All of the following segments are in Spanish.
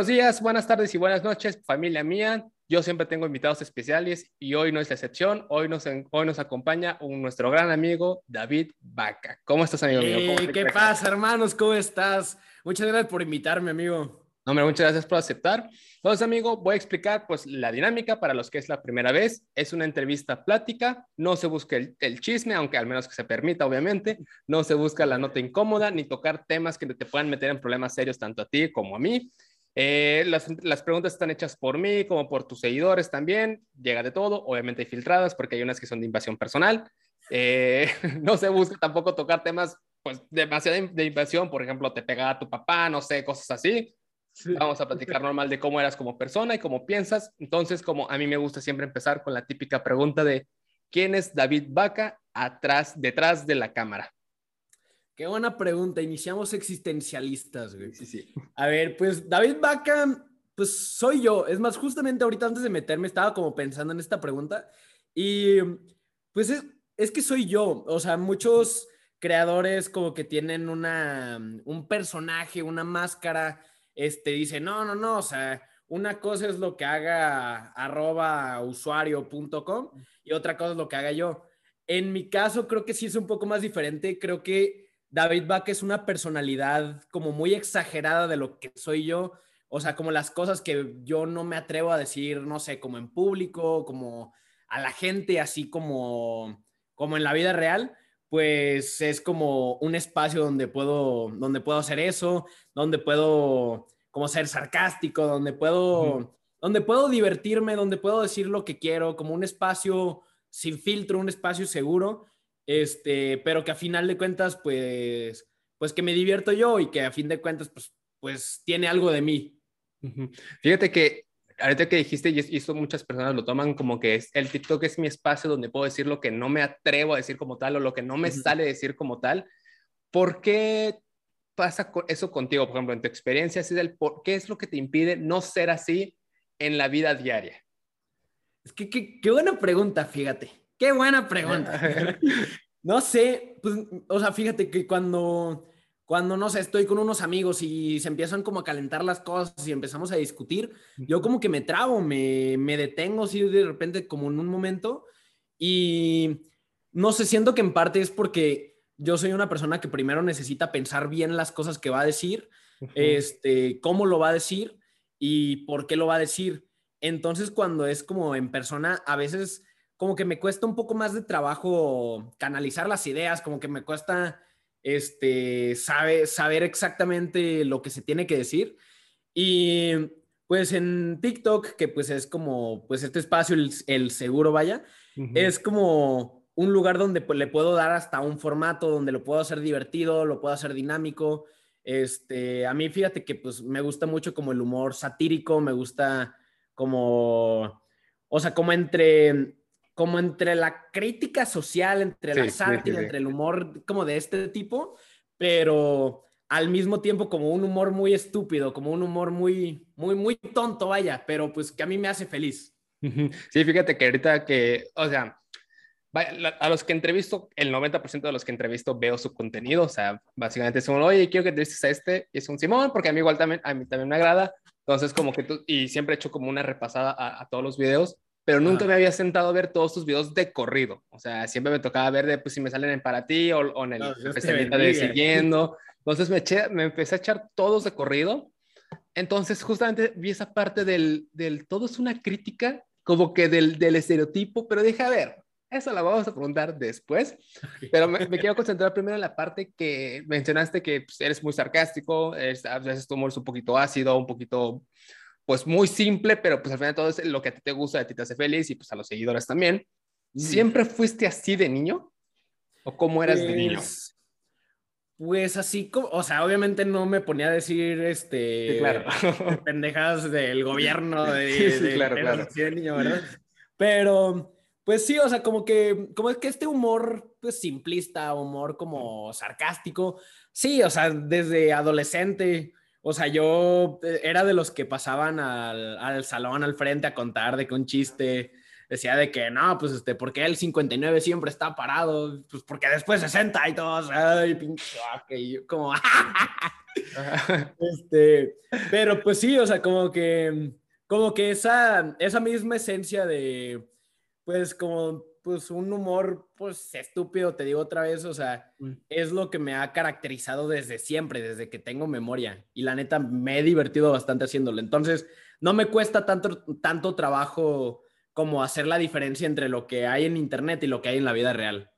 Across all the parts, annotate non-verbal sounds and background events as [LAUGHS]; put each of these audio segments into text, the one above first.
Buenos días, buenas tardes y buenas noches, familia mía. Yo siempre tengo invitados especiales y hoy no es la excepción. Hoy nos, hoy nos acompaña un, nuestro gran amigo David Vaca. ¿Cómo estás, amigo mío? ¿Qué pasa, hermanos? ¿Cómo estás? Muchas gracias por invitarme, amigo. Hombre, muchas gracias por aceptar. Entonces, amigo, voy a explicar pues la dinámica para los que es la primera vez. Es una entrevista plática, no se busca el, el, chisme, aunque al menos que se permita, obviamente. No se busca la nota incómoda ni tocar temas que te puedan meter en problemas serios tanto a ti como a mí. Eh, las, las, preguntas están hechas por mí como por tus seguidores también. Llega de todo, obviamente hay filtradas porque hay unas que son de invasión personal. Eh, [LAUGHS] no se busca tampoco tocar temas pues demasiado de invasión, por ejemplo, te pega a tu papá, no sé, cosas así. Vamos a platicar normal de cómo eras como persona y cómo piensas. Entonces, como a mí me gusta siempre empezar con la típica pregunta de ¿quién es David Vaca atrás, detrás de la cámara? Qué buena pregunta. Iniciamos existencialistas, güey. Sí, sí. A ver, pues David Vaca, pues soy yo. Es más, justamente ahorita antes de meterme estaba como pensando en esta pregunta y pues es, es que soy yo. O sea, muchos creadores como que tienen una, un personaje, una máscara este, dice, no, no, no, o sea, una cosa es lo que haga arroba usuario.com y otra cosa es lo que haga yo. En mi caso, creo que sí es un poco más diferente. Creo que David Bach es una personalidad como muy exagerada de lo que soy yo. O sea, como las cosas que yo no me atrevo a decir, no sé, como en público, como a la gente, así como, como en la vida real pues es como un espacio donde puedo, donde puedo hacer eso, donde puedo como ser sarcástico, donde puedo, donde puedo divertirme, donde puedo decir lo que quiero, como un espacio sin filtro, un espacio seguro, este, pero que a final de cuentas, pues, pues que me divierto yo y que a fin de cuentas, pues, pues tiene algo de mí. Fíjate que ahorita que dijiste, y esto muchas personas lo toman como que es, el TikTok es mi espacio donde puedo decir lo que no me atrevo a decir como tal o lo que no me sale decir como tal. ¿Por qué pasa eso contigo, por ejemplo, en tu experiencia? Así del, por, ¿Qué es lo que te impide no ser así en la vida diaria? Es que qué buena pregunta, fíjate. Qué buena pregunta. no sé, pues, o sea, fíjate que cuando cuando, no sé, estoy con unos amigos y se empiezan como a calentar las cosas y empezamos a discutir, yo como que me trabo, me, me detengo así de repente como en un momento y no sé, siento que en parte es porque yo soy una persona que primero necesita pensar bien las cosas que va a decir, este, cómo lo va a decir y por qué lo va a decir. Entonces, cuando es como en persona, a veces como que me cuesta un poco más de trabajo canalizar las ideas, como que me cuesta este, sabe, saber exactamente lo que se tiene que decir. Y pues en TikTok, que pues es como, pues este espacio, el, seguro vaya, es como un lugar donde pues, le puedo dar hasta un formato, donde lo puedo hacer divertido, lo puedo hacer dinámico. Este, a mí fíjate que pues me gusta mucho como el humor satírico, me gusta como, o sea, como entre como entre la crítica social, entre la sátira, entre el humor como de este tipo, pero al mismo tiempo como un humor muy estúpido, como un humor muy, muy, muy tonto, vaya, pero pues que a mí me hace feliz. Sí, fíjate que ahorita que, o sea, a los que entrevisto, el 90% de los que entrevisto veo su contenido, o sea, básicamente son, oye, quiero que entrevistes a este, y es un Simón, porque a mí igual también, a mí también me agrada, entonces como que tú, y siempre he hecho como una repasada a, a todos los videos, pero nunca me había sentado a ver todos tus videos de corrido. O sea, siempre me tocaba ver de, pues, si me salen en para ti o, en el no, de siguiendo. Entonces me, eché, me empecé a echar todos de corrido. Entonces, justamente vi esa parte del, del todo es una crítica, como que del, del estereotipo, pero dije, a ver, eso la vamos a preguntar después. Pero me, quiero concentrar primero en la parte que mencionaste que pues, eres muy sarcástico, a veces tu humor es un poquito ácido, un poquito pues muy simple, pero pues al final todo es lo que a ti te gusta, a ti te hace feliz y pues a los seguidores también. Mm. ¿Siempre fuiste así de niño? ¿O cómo eras de niño? Pues, pues así como, o sea, obviamente no me ponía a decir, este, claro. pendejas del gobierno [LAUGHS] de, sí, claro, claro. de niño, ¿verdad? Pero, pues sí, o sea, como que, como es que este humor, pues simplista, humor como sarcástico, sí, o sea, desde adolescente, o sea, yo eh, era de los que pasaban al, salón al frente a contar de que un chiste, decía de que no, pues este, porque el 59 siempre está parado, pues porque después 60 y todos, ay, pinche, y yo como, [LAUGHS] este, pero pues sí, o sea, como que, como que esa, esa misma esencia de, pues como, pues un humor, pues estúpido, te digo otra vez, o sea, mm. es lo que me ha caracterizado desde siempre, desde que tengo memoria, y la neta me he divertido bastante haciéndolo, entonces no me cuesta tanto, tanto trabajo como hacer la diferencia entre lo que hay en internet y lo que hay en la vida real.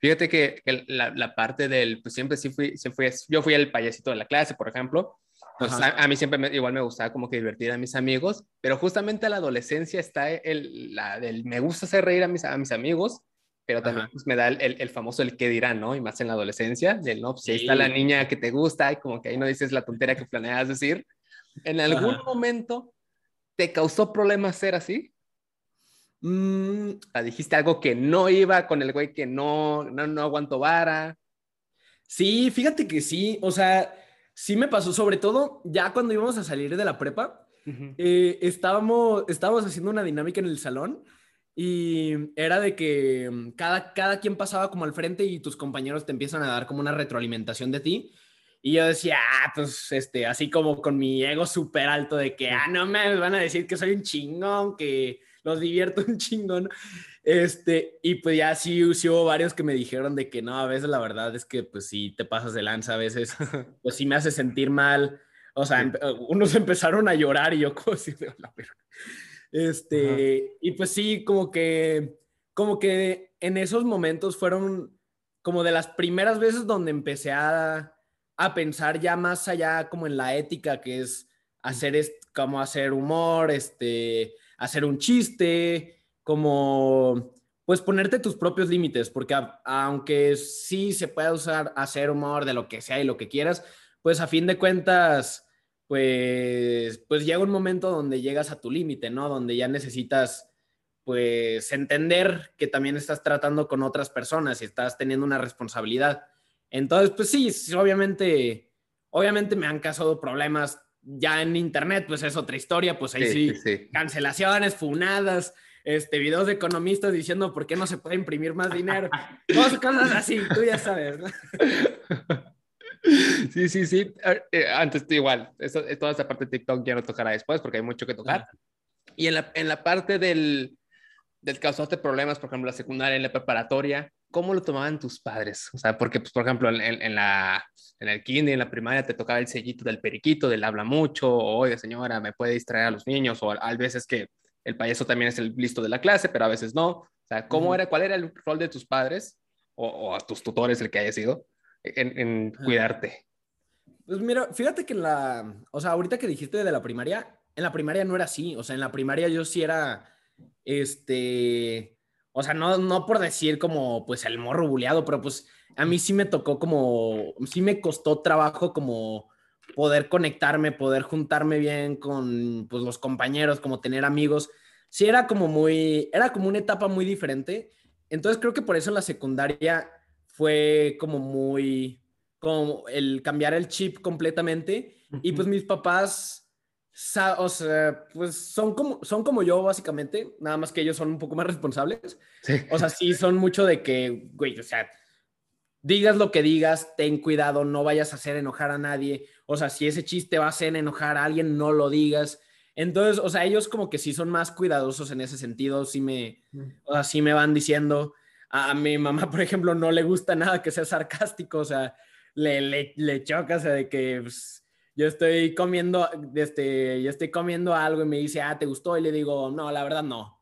Fíjate que, la, parte del, pues siempre sí fui, fui, yo fui el payasito de la clase, por ejemplo. Pues a, mí siempre igual me gustaba como que divertir a mis amigos, pero justamente a la adolescencia está el, la del me gusta hacer reír a mis, a mis amigos, pero también pues, me da el, el, famoso el que dirán, ¿no? Y más en la adolescencia, del no, pues si ahí está la niña que te gusta y como que ahí no dices la tontería que planeas decir. ¿En algún momento te causó problemas ser así? Mm, dijiste algo que no iba con el güey que no, no, no aguantó vara. Sí, fíjate que sí, o sea, sí me pasó, sobre todo ya cuando íbamos a salir de la prepa, eh, estábamos, estábamos haciendo una dinámica en el salón y era de que mm, cada, cada quien pasaba como al frente y tus compañeros te empiezan a dar como una retroalimentación de ti. Y yo decía, ah, pues, este, así como con mi ego súper alto de que, ah, no me van a decir que soy un chingón, que los divierto [LAUGHS] un chingón. Este, y pues ya sí, sí hubo varios que me dijeron de que no, a veces la verdad es que pues sí te pasas de lanza, a veces [LAUGHS] pues sí me hace sentir mal. O sea, unos [LAUGHS] empezaron a llorar y yo como si de la Este, y pues sí, como que, como que en esos momentos fueron como de las primeras veces donde empecé a, a pensar ya más allá como en la ética, que es hacer, es, como hacer humor, este, hacer un chiste, como pues ponerte tus propios límites, porque aunque sí se puede usar hacer humor de lo que sea y lo que quieras, pues a fin de cuentas, pues, pues llega un momento donde llegas a tu límite, ¿no? Donde ya necesitas, pues, entender que también estás tratando con otras personas y estás teniendo una responsabilidad. Entonces, pues sí, obviamente, obviamente me han causado problemas ya en internet, pues es otra historia, pues ahí sí, cancelaciones, funadas, este, videos de economistas diciendo por qué no se puede imprimir más dinero, dos cosas así, tú ya sabes, ¿no? [LAUGHS] Sí, sí, sí. Eh, antes igual, eso, toda esa parte de TikTok ya no tocará después porque hay mucho que tocar. Y en la, en la parte del, del causarte problemas, por ejemplo, la secundaria, en la preparatoria, ¿cómo lo tomaban tus padres? O sea, porque, pues, por ejemplo, en, en, la, en el kinder, en la primaria, te tocaba el sellito del periquito, del habla mucho, o, oye, señora, me puede distraer a los niños, o a, veces que el payaso también es el listo de la clase, pero a veces no. O sea, ¿cómo era, cuál era el rol de tus padres, o, o a tus tutores, el que haya sido, en, en cuidarte? Pues mira, fíjate que en la, o sea, ahorita que dijiste de la primaria, en la primaria no era así, o sea, en la primaria yo sí era, este, o sea, no, no por decir como, pues, el morro buleado, pero pues a mí sí me tocó como, sí me costó trabajo como poder conectarme, poder juntarme bien con, pues, los compañeros, como tener amigos. Sí era como muy, era como una etapa muy diferente. Entonces creo que por eso la secundaria fue como muy, como el cambiar el chip completamente. Y pues mis papás o sea, pues son como, son como yo, básicamente, nada más que ellos son un poco más responsables. O sea, sí son mucho de que, güey, o sea, digas lo que digas, ten cuidado, no vayas a hacer enojar a nadie. O sea, si ese chiste va a hacer enojar a alguien, no lo digas. Entonces, o sea, ellos como que sí son más cuidadosos en ese sentido, sí me, o sea, sí me van diciendo. A, mi mamá, [LAUGHS] por ejemplo, no le gusta nada que sea sarcástico, o sea, le, le, le choca, o sea, de que... Pues, yo estoy comiendo, este, yo estoy comiendo algo y me dice, ah, ¿te gustó? Y le digo, no, la verdad no.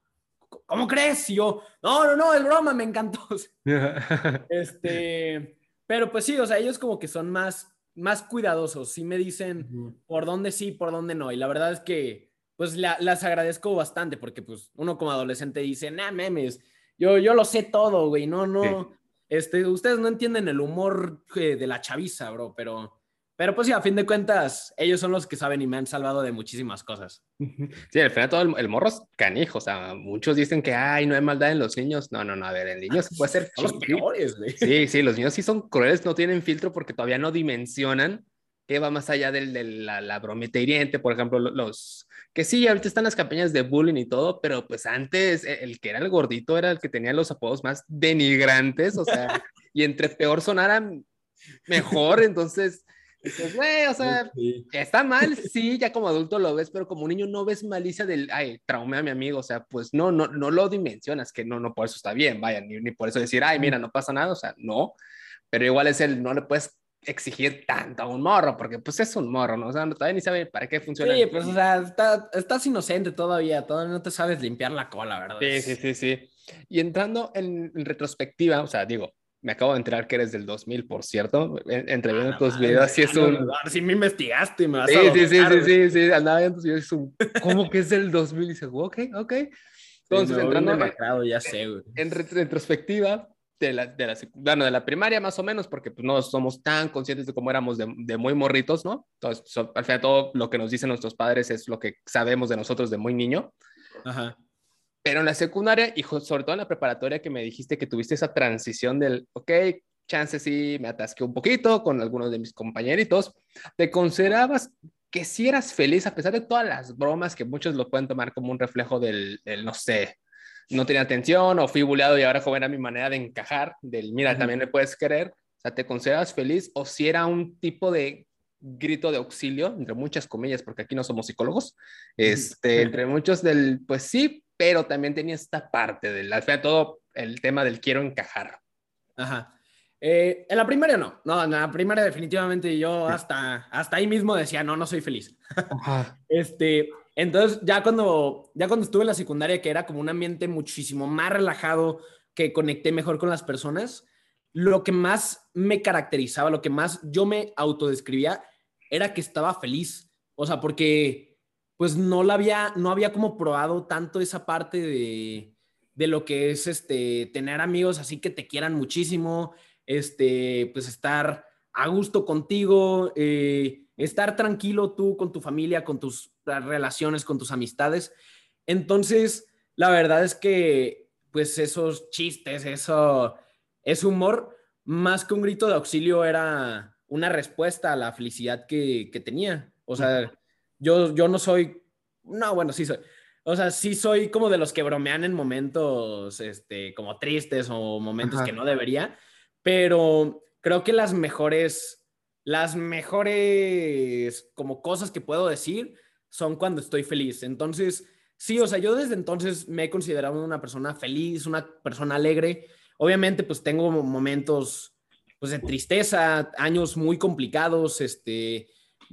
¿Cómo crees? Y yo, no, no, no, es broma, me encantó. [LAUGHS] [LAUGHS] este, pero pues sí, o sea, ellos como que son más, más cuidadosos, sí me dicen por dónde sí, por dónde no. Y la verdad es que, pues las agradezco bastante porque pues uno como adolescente dice, nah, memes, yo, yo lo sé todo, güey, no, no. Este, ustedes no entienden el humor eh, de la chaviza, bro, pero pero pues sí, a fin de cuentas, ellos son los que saben y me han salvado de muchísimas cosas. [LAUGHS] Sí, al final todo el, morro es canijo. O sea, muchos dicen que, ay, no hay maldad en los niños. No, no, no, a ver, en niños [LAUGHS] puede ser... los peores, güey. Sí, sí, los niños sí son crueles, no tienen filtro porque todavía no dimensionan que va más allá de la, la, bromita hiriente. Por ejemplo, los que sí, ahorita están las campañas de bullying y todo, pero pues antes e, el que era el gordito era el que tenía los apodos más denigrantes, o sea, [LAUGHS] y entre peor sonaran mejor, entonces pues, güey, o sea, [LAUGHS] está mal, sí, ya como adulto lo ves, pero como niño no ves malicia del, ay, traumé a mi amigo, o sea, pues no, no, no lo dimensionas, que no, no, por eso está bien, vaya, ni, ni por eso decir, ay, mira, no pasa nada, o sea, no, pero igual es el, no le puedes exigir tanto a un morro, porque pues es un morro, ¿no? O sea, todavía ni sabe para qué funciona. Sí, pues, o sea, estás inocente todavía, todavía no te sabes limpiar la cola, ¿verdad? Sí, sí, sí, sí. Y entrando en retrospectiva, o sea, digo, me acabo de enterar que eres del 2000, por cierto. Entre viendo ah, tus videos, sí es un. Si me investigaste, me vas sí, a. Sí, sí, sí, sí, sí, andaba viendo tus videos, es un. [LAUGHS] ¿Cómo que es del 2000? Y dices, ok, ok. Entonces, entrando. Macrado, ya sé, güey. En retrospectiva, de la, de la, bueno, de la primaria más o menos, porque pues, no somos tan conscientes de cómo éramos de, de muy morritos, ¿no? Entonces, al final, todo lo que nos dicen nuestros padres es lo que sabemos de nosotros de muy niño. Ajá. Pero en la secundaria y sobre todo en la preparatoria que me dijiste que tuviste esa transición del, ok, chance sí me atasqué un poquito con algunos de mis compañeritos, ¿te considerabas que si eras feliz a pesar de todas las bromas que muchos lo pueden tomar como un reflejo del, no sé, no tenía atención o fui buleado y ahora joven era mi manera de encajar, del mira, también me puedes querer, o sea, ¿te consideras feliz o si era un tipo de grito de auxilio, entre muchas comillas, porque aquí no somos psicólogos, este, entre muchos del, pues sí, pero también tenía esta parte del, al final todo el tema del quiero encajar. Ajá. Eh, en la primaria no, no, en la primaria definitivamente yo hasta, hasta ahí mismo decía, no, no soy feliz. [LAUGHS] Ajá. Este, entonces ya cuando, ya cuando estuve en la secundaria, que era como un ambiente muchísimo más relajado, que conecté mejor con las personas, lo que más me caracterizaba, lo que más yo me autodescribía, era que estaba feliz. O sea, porque pues no la había, no había como probado tanto esa parte de, de lo que es este, tener amigos así que te quieran muchísimo, este, pues estar a gusto contigo, eh, estar tranquilo tú con tu familia, con tus relaciones, con tus amistades. Entonces, la verdad es que, pues esos chistes, eso, ese humor, más que un grito de auxilio, era una respuesta a la felicidad que, que tenía. O sea, yo, yo no soy, no, bueno, sí soy. O sea, sí soy como de los que bromean en momentos, este, como tristes o momentos que no debería, pero creo que las mejores, las mejores como cosas que puedo decir son cuando estoy feliz. Entonces, sí, o sea, yo desde entonces me he considerado una persona feliz, una persona alegre. Obviamente, pues tengo momentos, pues de tristeza, años muy complicados, este,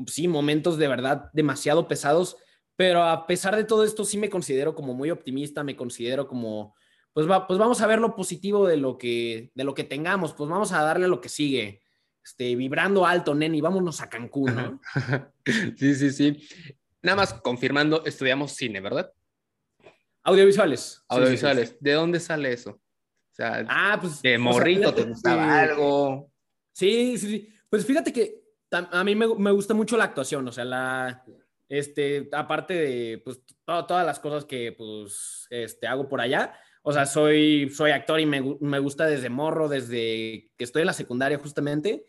sí, momentos de verdad demasiado pesados, pero a pesar de todo esto sí me considero como muy optimista, me considero como, pues, va, pues vamos a ver lo positivo de lo, que, de lo que tengamos, pues vamos a darle a lo que sigue, este, vibrando alto, neni, vámonos a Cancún, ¿no? [LAUGHS] sí, sí, sí. Nada más confirmando, estudiamos cine, ¿verdad? Audiovisuales. Audiovisuales. ¿De dónde sale eso? O sea, ah, pues, de morrito, ¿te gustaba algo? Sí, sí, sí. Pues fíjate que a mí me, gusta mucho la actuación, o sea, la, este, aparte de, pues, todas las cosas que, pues, este, hago por allá, o sea, soy, soy actor y me, gusta desde morro, desde que estoy en la secundaria justamente.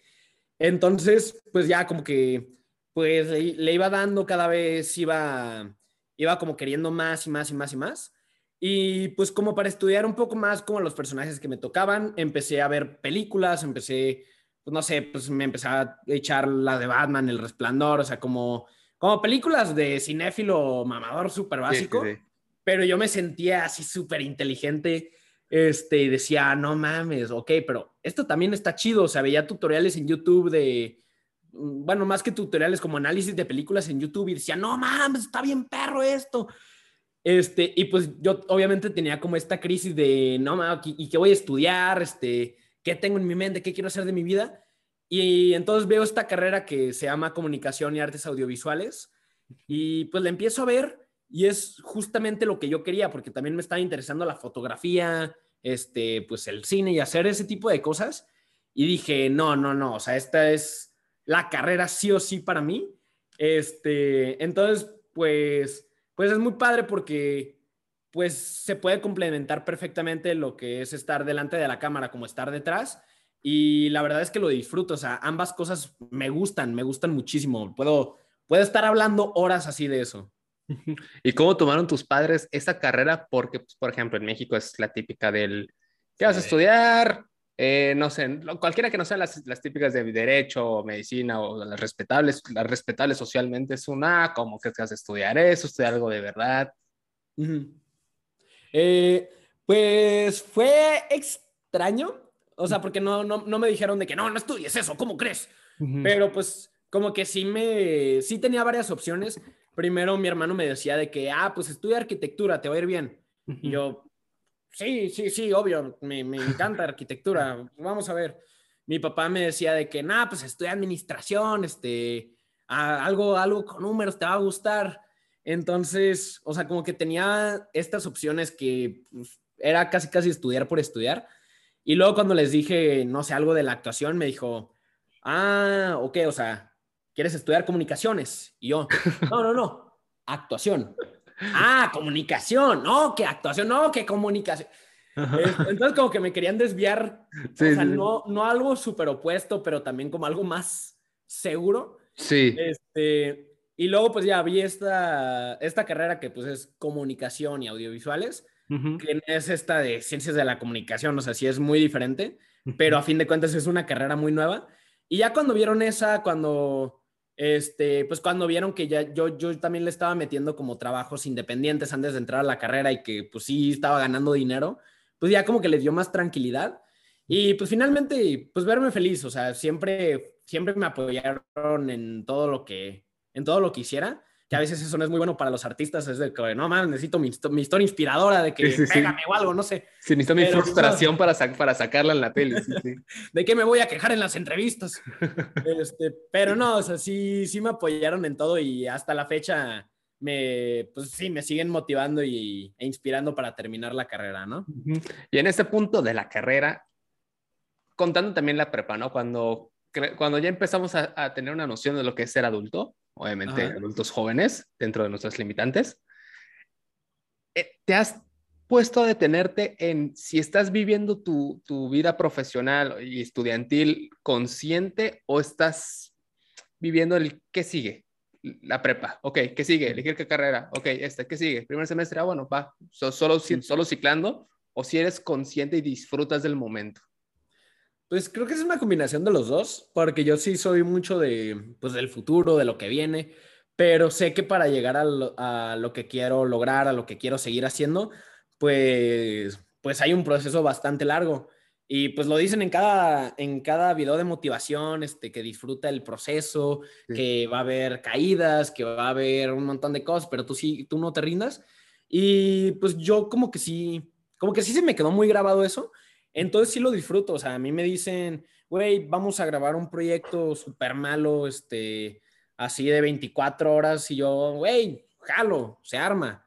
Entonces, pues ya como que, pues, le, iba dando cada vez, iba, iba como queriendo más y más y más y más. Y pues como para estudiar un poco más como los personajes que me tocaban, empecé a ver películas, empecé pues no sé, pues me empezaba a echar la de Batman, El Resplandor, o sea, como, como películas de cinéfilo mamador súper básico, pero yo me sentía así súper inteligente, este, y decía, no mames, ok, pero esto también está chido, o sea, veía tutoriales en YouTube de, bueno, más que tutoriales, como análisis de películas en YouTube, y decía, no mames, está bien perro esto. Este, y pues yo obviamente tenía como esta crisis de, no mames, ¿y qué voy a estudiar? Este, qué tengo en mi mente, qué quiero hacer de mi vida. Y entonces veo esta carrera que se llama Comunicación y Artes Audiovisuales y pues la empiezo a ver y es justamente lo que yo quería porque también me estaba interesando la fotografía, este, pues el cine y hacer ese tipo de cosas. Y dije, no, no, no, o sea, esta es la carrera sí o sí para mí. Este, entonces, pues, pues es muy padre porque pues se puede complementar perfectamente lo que es estar delante de la cámara como estar detrás. Y la verdad es que lo disfruto, o sea, ambas cosas me gustan, me gustan muchísimo. Puedo, puedo estar hablando horas así de eso. [LAUGHS] ¿Y cómo tomaron tus padres esa carrera? Porque, pues, por ejemplo, en México es la típica del, ¿qué vas a estudiar? Eh, no sé, cualquiera que no sean las, las, típicas de derecho o medicina o las respetables, las respetables socialmente es una, como que vas a estudiar eso, estudiar algo de verdad. Eh, pues fue extraño, o sea, porque no, no, no, me dijeron de que no, no estudies eso, ¿cómo crees? Pero pues como que sí me, sí tenía varias opciones. Primero mi hermano me decía de que, ah, pues estudia arquitectura, te va a ir bien. Y yo, sí, sí, sí, obvio, me, me encanta arquitectura, vamos a ver. Mi papá me decía de que, nada, pues estudia administración, este, algo, algo con números te va a gustar. Entonces, o sea, como que tenía estas opciones que pues, era casi, casi estudiar por estudiar. Y luego cuando les dije, no sé, algo de la actuación, me dijo, ah, ok, o sea, ¿quieres estudiar comunicaciones? Y yo, no, no, no, actuación. Ah, comunicación, no, que actuación, no, que comunicación. Entonces como que me querían desviar, o sea, No, no algo súper opuesto, pero también como algo más seguro. Sí. Este, y luego pues ya vi esta, esta carrera que pues es comunicación y audiovisuales que es esta de ciencias de la comunicación, o sea, sí es muy diferente, pero a fin de cuentas es una carrera muy nueva. Y ya cuando vieron esa, cuando, este, pues cuando vieron que ya yo, yo también le estaba metiendo como trabajos independientes antes de entrar a la carrera y que pues sí estaba ganando dinero, pues ya como que les dio más tranquilidad. Y pues finalmente, pues verme feliz, o sea, siempre, siempre me apoyaron en todo lo que, en todo lo que hiciera que a veces eso no es muy bueno para los artistas, es de que, no más, necesito mi, historia inspiradora de que pégame o algo, no sé. Sí, necesito mi frustración para, para sacarla en la tele. [LAUGHS] de qué me voy a quejar en las entrevistas. [LAUGHS] este, pero no, o sea, sí, sí me apoyaron en todo y hasta la fecha me, pues sí, me siguen motivando y, e inspirando para terminar la carrera, ¿no? Y en este punto de la carrera, contando también la prepa, ¿no? Cuando, cuando ya empezamos a, a tener una noción de lo que es ser adulto, obviamente adultos jóvenes dentro de nuestras limitantes. Eh, ¿Te has puesto a detenerte en si estás viviendo tu, tu, vida profesional y estudiantil consciente o estás viviendo el qué sigue? La prepa, ok, ¿qué sigue? Elegir qué carrera, ok, este, ¿qué sigue? Primer semestre, ah, bueno, va, solo, solo ciclando, o si eres consciente y disfrutas del momento. Pues creo que es una combinación de los dos, porque yo sí soy mucho de, pues, del futuro, de lo que viene, pero sé que para llegar a lo, que quiero lograr, a lo que quiero seguir haciendo, pues, pues hay un proceso bastante largo. Y pues lo dicen en cada, en cada video de motivación, este, que disfruta el proceso, que va a haber caídas, que va a haber un montón de cosas, pero tú sí, tú no te rindas. Y pues yo como que sí, como que sí se me quedó muy grabado eso. Entonces sí lo disfruto, o sea, a mí me dicen, güey, vamos a grabar un proyecto súper malo, este, así de 24 horas, y yo, güey, jalo, se arma.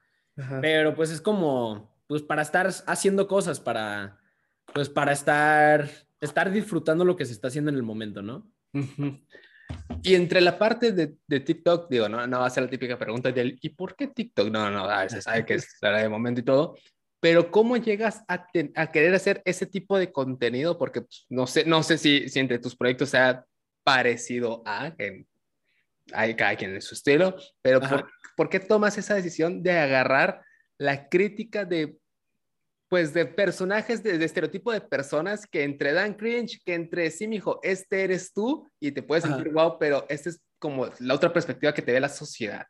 Pero pues es como, pues para estar haciendo cosas, para, pues para estar, estar disfrutando lo que se está haciendo en el momento, ¿no? Y entre la parte de, de, TikTok, digo, no, no va a ser la típica pregunta del ¿y por qué TikTok? No, no, a veces sabe que es la de momento y todo, pero ¿cómo llegas a, a, querer hacer ese tipo de contenido? Porque pues, no sé, no sé si, si, entre tus proyectos sea parecido a, que hay cada quien en su estilo, pero por, por, qué tomas esa decisión de agarrar la crítica de, pues, de personajes, de, de, estereotipo de personas que entre dan cringe, que entre sí, mijo, este eres tú y te puedes sentir wow, pero esta es como la otra perspectiva que te ve la sociedad?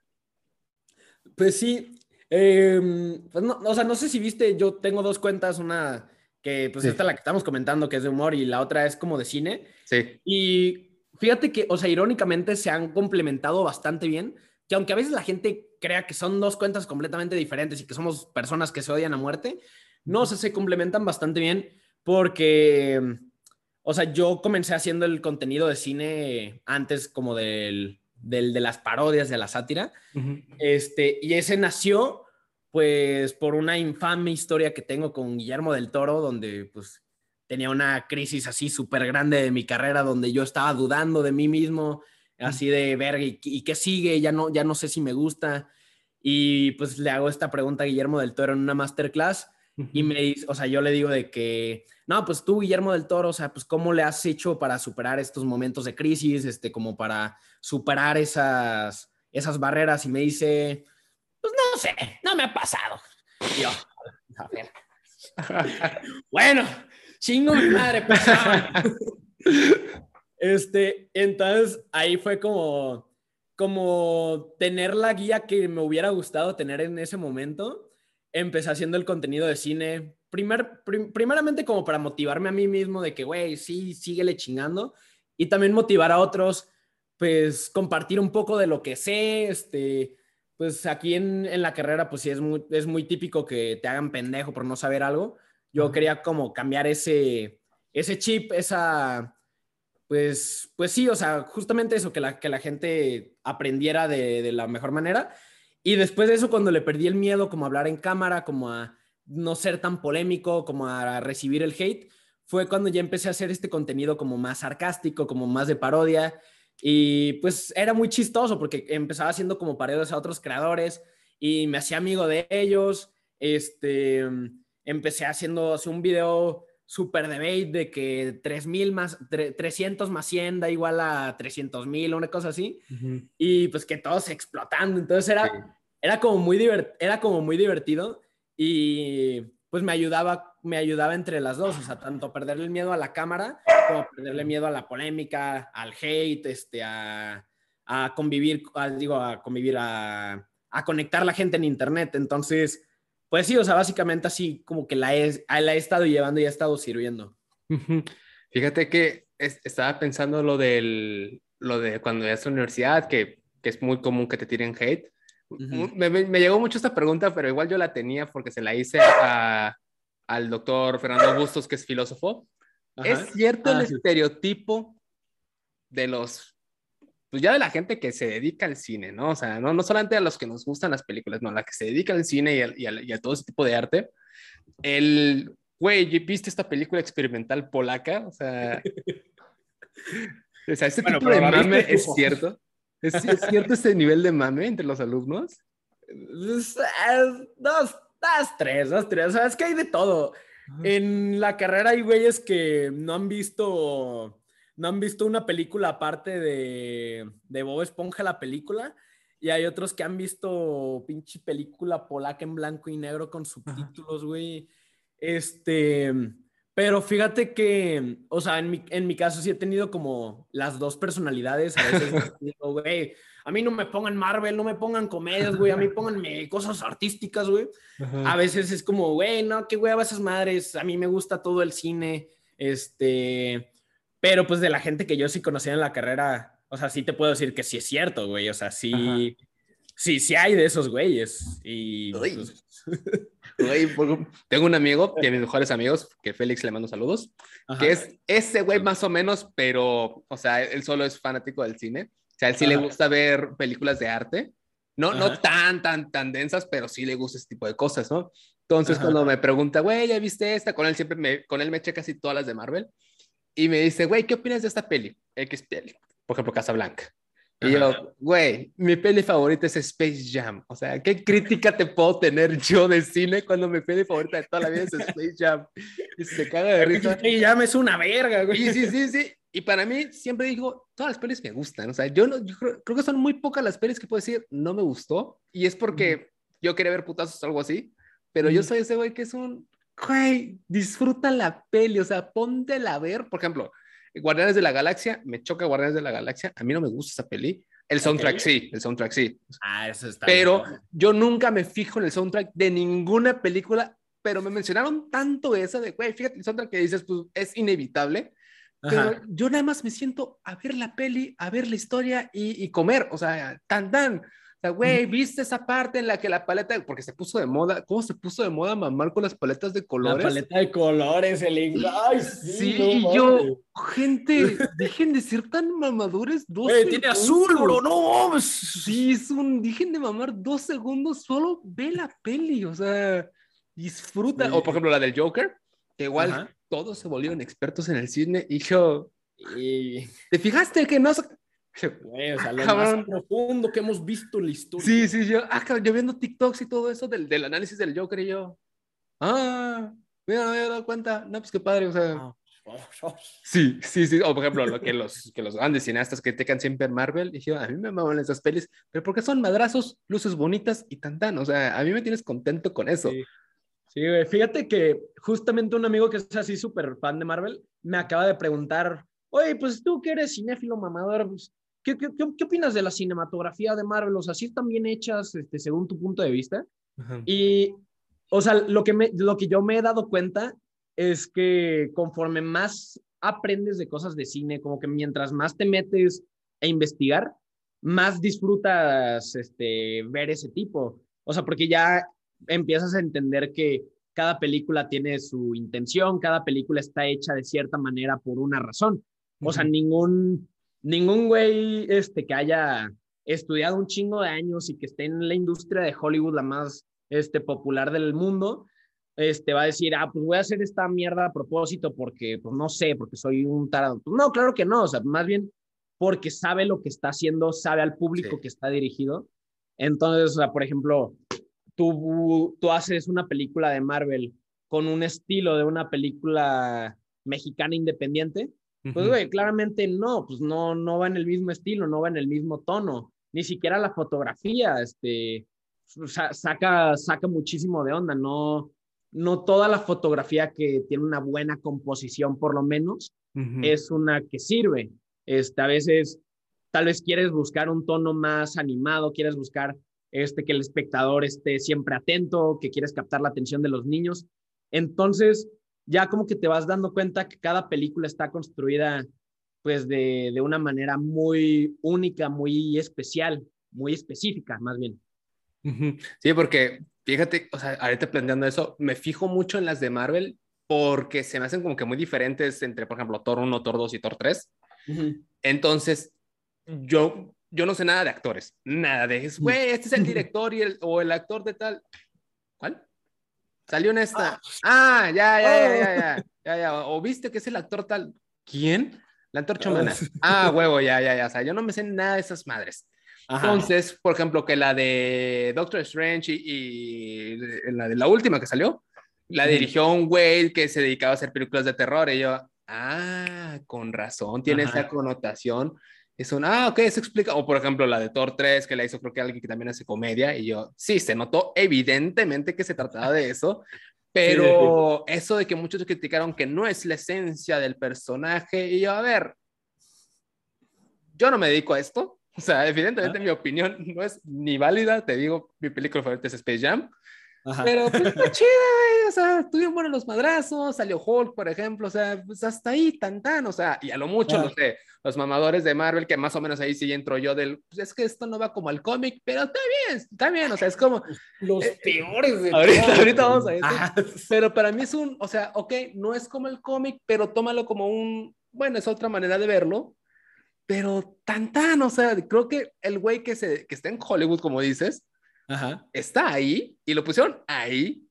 Pues sí, eh, pues no, o sea, no sé si viste, yo tengo dos cuentas, una que pues esta es la que estamos comentando, que es de humor, y la otra es como de cine. Sí. Y fíjate que, o sea, irónicamente se han complementado bastante bien, que aunque a veces la gente crea que son dos cuentas completamente diferentes y que somos personas que se odian a muerte, no, o sea, se complementan bastante bien porque, o sea, yo comencé haciendo el contenido de cine antes como del del, de las parodias, de la sátira. este, y ese nació, pues, por una infame historia que tengo con Guillermo del Toro, donde, pues, tenía una crisis así súper grande de mi carrera, donde yo estaba dudando de mí mismo, así de, verga, ¿y, ¿y, qué sigue? Ya no, ya no sé si me gusta. Y, pues, le hago esta pregunta a Guillermo del Toro en una masterclass y me dice, o sea, yo le digo de que, no, pues tú, Guillermo del Toro, o sea, pues cómo le has hecho para superar estos momentos de crisis, este, como para superar esas, esas barreras. Y me dice, pues no sé, no me ha pasado. Y yo, a ver. [LAUGHS] bueno, chingo mi madre, pasaba. [LAUGHS] este, entonces ahí fue como, como tener la guía que me hubiera gustado tener en ese momento. Empecé haciendo el contenido de cine, primer, primeramente como para motivarme a mí mismo de que, güey, sí, síguele chingando. Y también motivar a otros, pues compartir un poco de lo que sé, este, pues aquí en, en, la carrera, pues sí es muy, es muy típico que te hagan pendejo por no saber algo. Yo quería como cambiar ese, ese chip, esa, pues, pues sí, o sea, justamente eso, que la, que la gente aprendiera de, de la mejor manera. Y después de eso, cuando le perdí el miedo, como a hablar en cámara, como a no ser tan polémico, como a recibir el hate, fue cuando ya empecé a hacer este contenido como más sarcástico, como más de parodia y pues era muy chistoso porque empezaba haciendo como parodias a otros creadores y me hacía amigo de ellos. Este, empecé haciendo un video super debate de que 3000 más 300 más 100 da igual a 300 mil, una cosa así. Y pues que todos explotando. Entonces era, era, como muy era como muy divertido y pues me ayudaba, me ayudaba entre las dos, o sea, tanto perderle el miedo a la cámara como perderle miedo a la polémica, al hate, este, a, a convivir, digo, a convivir, a, a, conectar la gente en internet. Entonces, pues sí, o sea, básicamente así como que la he, la estado llevando y ha estado sirviendo. Fíjate que estaba pensando lo del, lo de cuando ya a la universidad, que, que es muy común que te tiren hate me, llegó mucho esta pregunta, pero igual yo la tenía porque se la hice al doctor Fernando Bustos, que es filósofo. ¿Es cierto el ah, estereotipo de los, pues ya de la gente que se dedica al cine, ¿no? O sea, no, no solamente a los que nos gustan las películas, no, a la que se dedica al cine y, a, todo ese tipo de arte. El, güey, ¿viste esta película experimental polaca? O sea, [LAUGHS] o sea ese tipo de mame es cierto. ¿Es, cierto ese nivel de mame entre los alumnos? Pues, dos, dos, tres, dos, tres. O sea, es que hay de todo. En la carrera hay güeyes que no han visto, no han visto una película aparte de, de Bob Esponja, la película. Y hay otros que han visto pinche película polaca en blanco y negro con subtítulos, güey. Este, pero fíjate que, o sea, en mi, en mi caso sí he tenido como las dos personalidades. A veces [LAUGHS] digo, güey, a mí no me pongan Marvel, no me pongan comedias, güey, a mí pónganme cosas artísticas, güey. A veces es como, güey, no, qué güey, esas madres, a mí me gusta todo el cine, este, pero pues de la gente que yo sí conocía en la carrera, o sea, sí te puedo decir que sí es cierto, güey, o sea, sí, sí, sí hay de esos güeyes. Y... Pues, [LAUGHS] tengo un amigo, de mis mejores amigos, que Félix le mando saludos, que es ese güey más o menos, pero, o sea, él solo es fanático del cine. O sea, él sí le gusta ver películas de arte. No, no tan, tan, tan densas, pero sí le gusta ese tipo de cosas, ¿no? Entonces, cuando me pregunta, güey, ¿ya viste esta? Con él siempre me, con él me echa casi todas las de Marvel. Y me dice, güey, ¿qué opinas de esta peli? X peli. Por ejemplo, Casablanca. Y yo, güey, mi peli favorita es Space Jam. O sea, ¿qué crítica te puedo tener [LAUGHS] yo de cine cuando mi peli favorita de toda la vida es Space Jam? Y se caga de risa. Space Jam es una verga, güey. Sí, sí, sí, sí. Y para mí siempre digo, todas las pelis me gustan. O sea, yo, no, creo, que son muy pocas las pelis que puedo decir, no me gustó. Y es porque yo quería ver putazos o algo así. Pero yo soy ese güey que es un, güey, disfruta la peli. O sea, póntela a ver. Por ejemplo, Guardianes de la Galaxia, me choca Guardianes de la Galaxia, a mí no me gusta esa peli. El soundtrack sí, el soundtrack sí. Ah, eso está. Pero yo nunca me fijo en el soundtrack de ninguna película, pero me mencionaron tanto esa de, güey, fíjate el soundtrack que dices, pues es inevitable. Pero yo nada más me siento a ver la peli, a ver la historia y, y comer, o sea, tan tan. Sea, güey, ¿viste esa parte en la que la paleta, porque se puso de moda, ¿cómo se puso de moda mamar con las paletas de colores? La paleta de colores, el Ay, sí, sí y yo, gente, [LAUGHS] dejen de ser tan mamadores. Dos tiene azul, bro, no. Sí, es un, dejen de mamar dos segundos, solo ve la peli, o sea, disfruta. O por ejemplo, la del Joker, que igual todos se volvieron expertos en el cine y yo. Y... ¿Te fijaste que no, o sea, lo más profundo que hemos visto en la historia. Sí, sí, yo, ah, yo viendo TikToks y todo eso del, del análisis del Joker y yo, ah, mira, no me había dado cuenta, no, pues qué padre, o sea. Sí, sí, sí. O por ejemplo, lo que los, que los grandes cineastas critican siempre en Marvel, y a mí me maman esas pelis, pero porque son madrazos, luces bonitas y tan tan. O sea, a mí me tienes contento con eso. Sí. Fíjate que justamente un amigo que es así súper fan de Marvel me acaba de preguntar, oye, pues tú que eres cinéfilo mamador, pues, ¿qué, qué, qué, opinas de la cinematografía de Marvel? O sea, ¿sí están bien hechas este, según tu punto de vista? Y, o sea, lo que, me, lo que yo me he dado cuenta es que conforme más aprendes de cosas de cine, como que mientras más te metes a investigar, más disfrutas este, ver ese tipo. O sea, porque ya empiezas a entender que cada película tiene su intención, cada película está hecha de cierta manera por una razón. O sea, ningún, ningún güey este, que haya estudiado un chingo de años y que esté en la industria de Hollywood la más este, popular del mundo, este, va a decir, ah, pues voy a hacer esta mierda a propósito porque, pues no sé, porque soy un tarado. No, claro que no, o sea, más bien porque sabe lo que está haciendo, sabe al público que está dirigido. Entonces, o sea, por ejemplo, tú, tú haces una película de Marvel con un estilo de una película mexicana independiente, pues, güey, claramente no, pues no, no va en el mismo estilo, no va en el mismo tono, ni siquiera la fotografía, este, saca, saca muchísimo de onda, no, no toda la fotografía que tiene una buena composición, por lo menos, es una que sirve. Este, a veces, tal vez quieres buscar un tono más animado, quieres buscar este, que el espectador esté siempre atento, que quieres captar la atención de los niños. Entonces, ya como que te vas dando cuenta que cada película está construida pues de, de una manera muy única, muy especial, muy específica, más bien. Sí, porque fíjate, o sea, ahorita planteando eso, me fijo mucho en las de Marvel porque se me hacen como que muy diferentes entre, por ejemplo, Thor 1, Thor 2 y Thor 3. Entonces, yo, yo no sé nada de actores, nada de, güey, este es el [LAUGHS] director y el, o el actor de tal. ¿Cuál? Salió en esta. Ah, pues. ah ya, ya, ya, ya, ya, ya, ya. O viste que es el actor tal. ¿Quién? La antorcha humana. Ah, huevo, ya, ya, ya. O sea, yo no me sé nada de esas madres. Entonces, por ejemplo, que la de Doctor Strange y, la de la última que salió, la dirigió un güey que se dedicaba a hacer películas de terror. Y yo, ah, con razón, tiene esa connotación. Es un, ah, ok, eso explica. O por ejemplo, la de Thor 3, que la hizo creo que alguien que también hace comedia. Y yo, sí, se notó evidentemente que se trataba de eso. [LAUGHS] Pero eso de que muchos criticaron que no es la esencia del personaje. Y yo, a ver, yo no me dedico a esto [LAUGHS] o sea, evidentemente mi opinión no es ni válida. Te digo, mi película favorita es Space Jam. Pero pues [LAUGHS] está chida, sea, estuvieron buenos los madrazos. Salió Hulk, por ejemplo. O sea, pues hasta ahí, tan tan. O sea, y a lo mucho, no sé, los mamadores de Marvel, que más o menos ahí sí entro yo del. Pues es que esto no va como al cómic, pero está bien, está bien. O sea, es como. Los eh, peores de ahorita, ahorita vamos a ver. Pero para mí es un. O sea, ok, no es como el cómic, pero tómalo como un. Bueno, es otra manera de verlo pero tan tan, o sea, creo que el güey que, se, que está en Hollywood, como dices, está ahí y lo pusieron ahí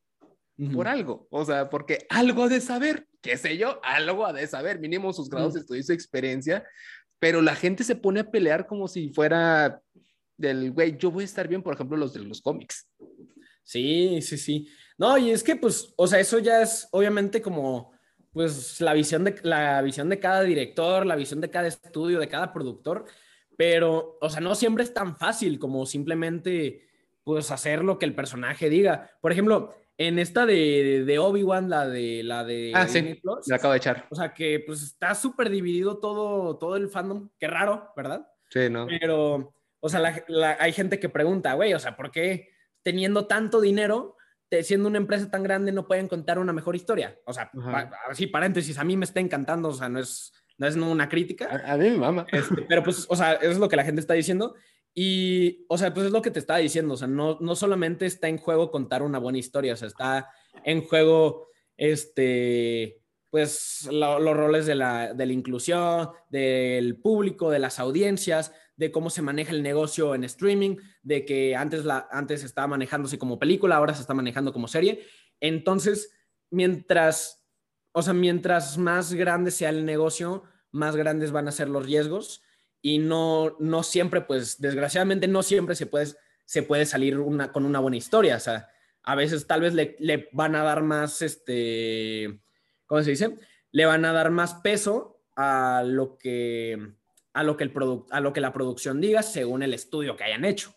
por algo, o sea, porque algo ha de saber, qué sé yo, algo ha de saber, mínimo sus grados de estudio y su experiencia, pero la gente se pone a pelear como si fuera del güey, yo voy a estar bien, por ejemplo, los de los cómics. Sí, sí, sí. No, y es que pues, o sea, eso ya es obviamente como pues la visión de, la visión de cada director, la visión de cada estudio, de cada productor, pero, o sea, no siempre es tan fácil como simplemente, pues, hacer lo que el personaje diga. Por ejemplo, en esta de, de Obi-Wan, la de, la de ah, sí, la acabo de echar. O sea, que, pues, está súper dividido todo, todo el fandom. Qué raro, ¿verdad? Sí, ¿no? Pero, o sea, hay gente que pregunta, güey, o sea, ¿por qué teniendo tanto dinero siendo una empresa tan grande no pueden contar una mejor historia. O sea, así paréntesis, a mí me está encantando, o sea, no es, no es una crítica. A, mí mi mamá. Este, pero pues, o sea, eso es lo que la gente está diciendo. Y, o sea, pues es lo que te estaba diciendo, o sea, no, no solamente está en juego contar una buena historia, o sea, está en juego, este, pues los roles de la, de la inclusión, del público, de las audiencias, de cómo se maneja el negocio en streaming, de que antes, la, antes estaba manejándose como película, ahora se está manejando como serie. Entonces, mientras, o sea, mientras más grande sea el negocio, más grandes van a ser los riesgos y no, no siempre, pues desgraciadamente no siempre se puede, se puede salir una, con una buena historia. O sea, a veces tal vez le, le van a dar más, este, ¿cómo se dice? le van a dar más peso a lo que, a lo que, el a lo que la producción diga según el estudio que hayan hecho.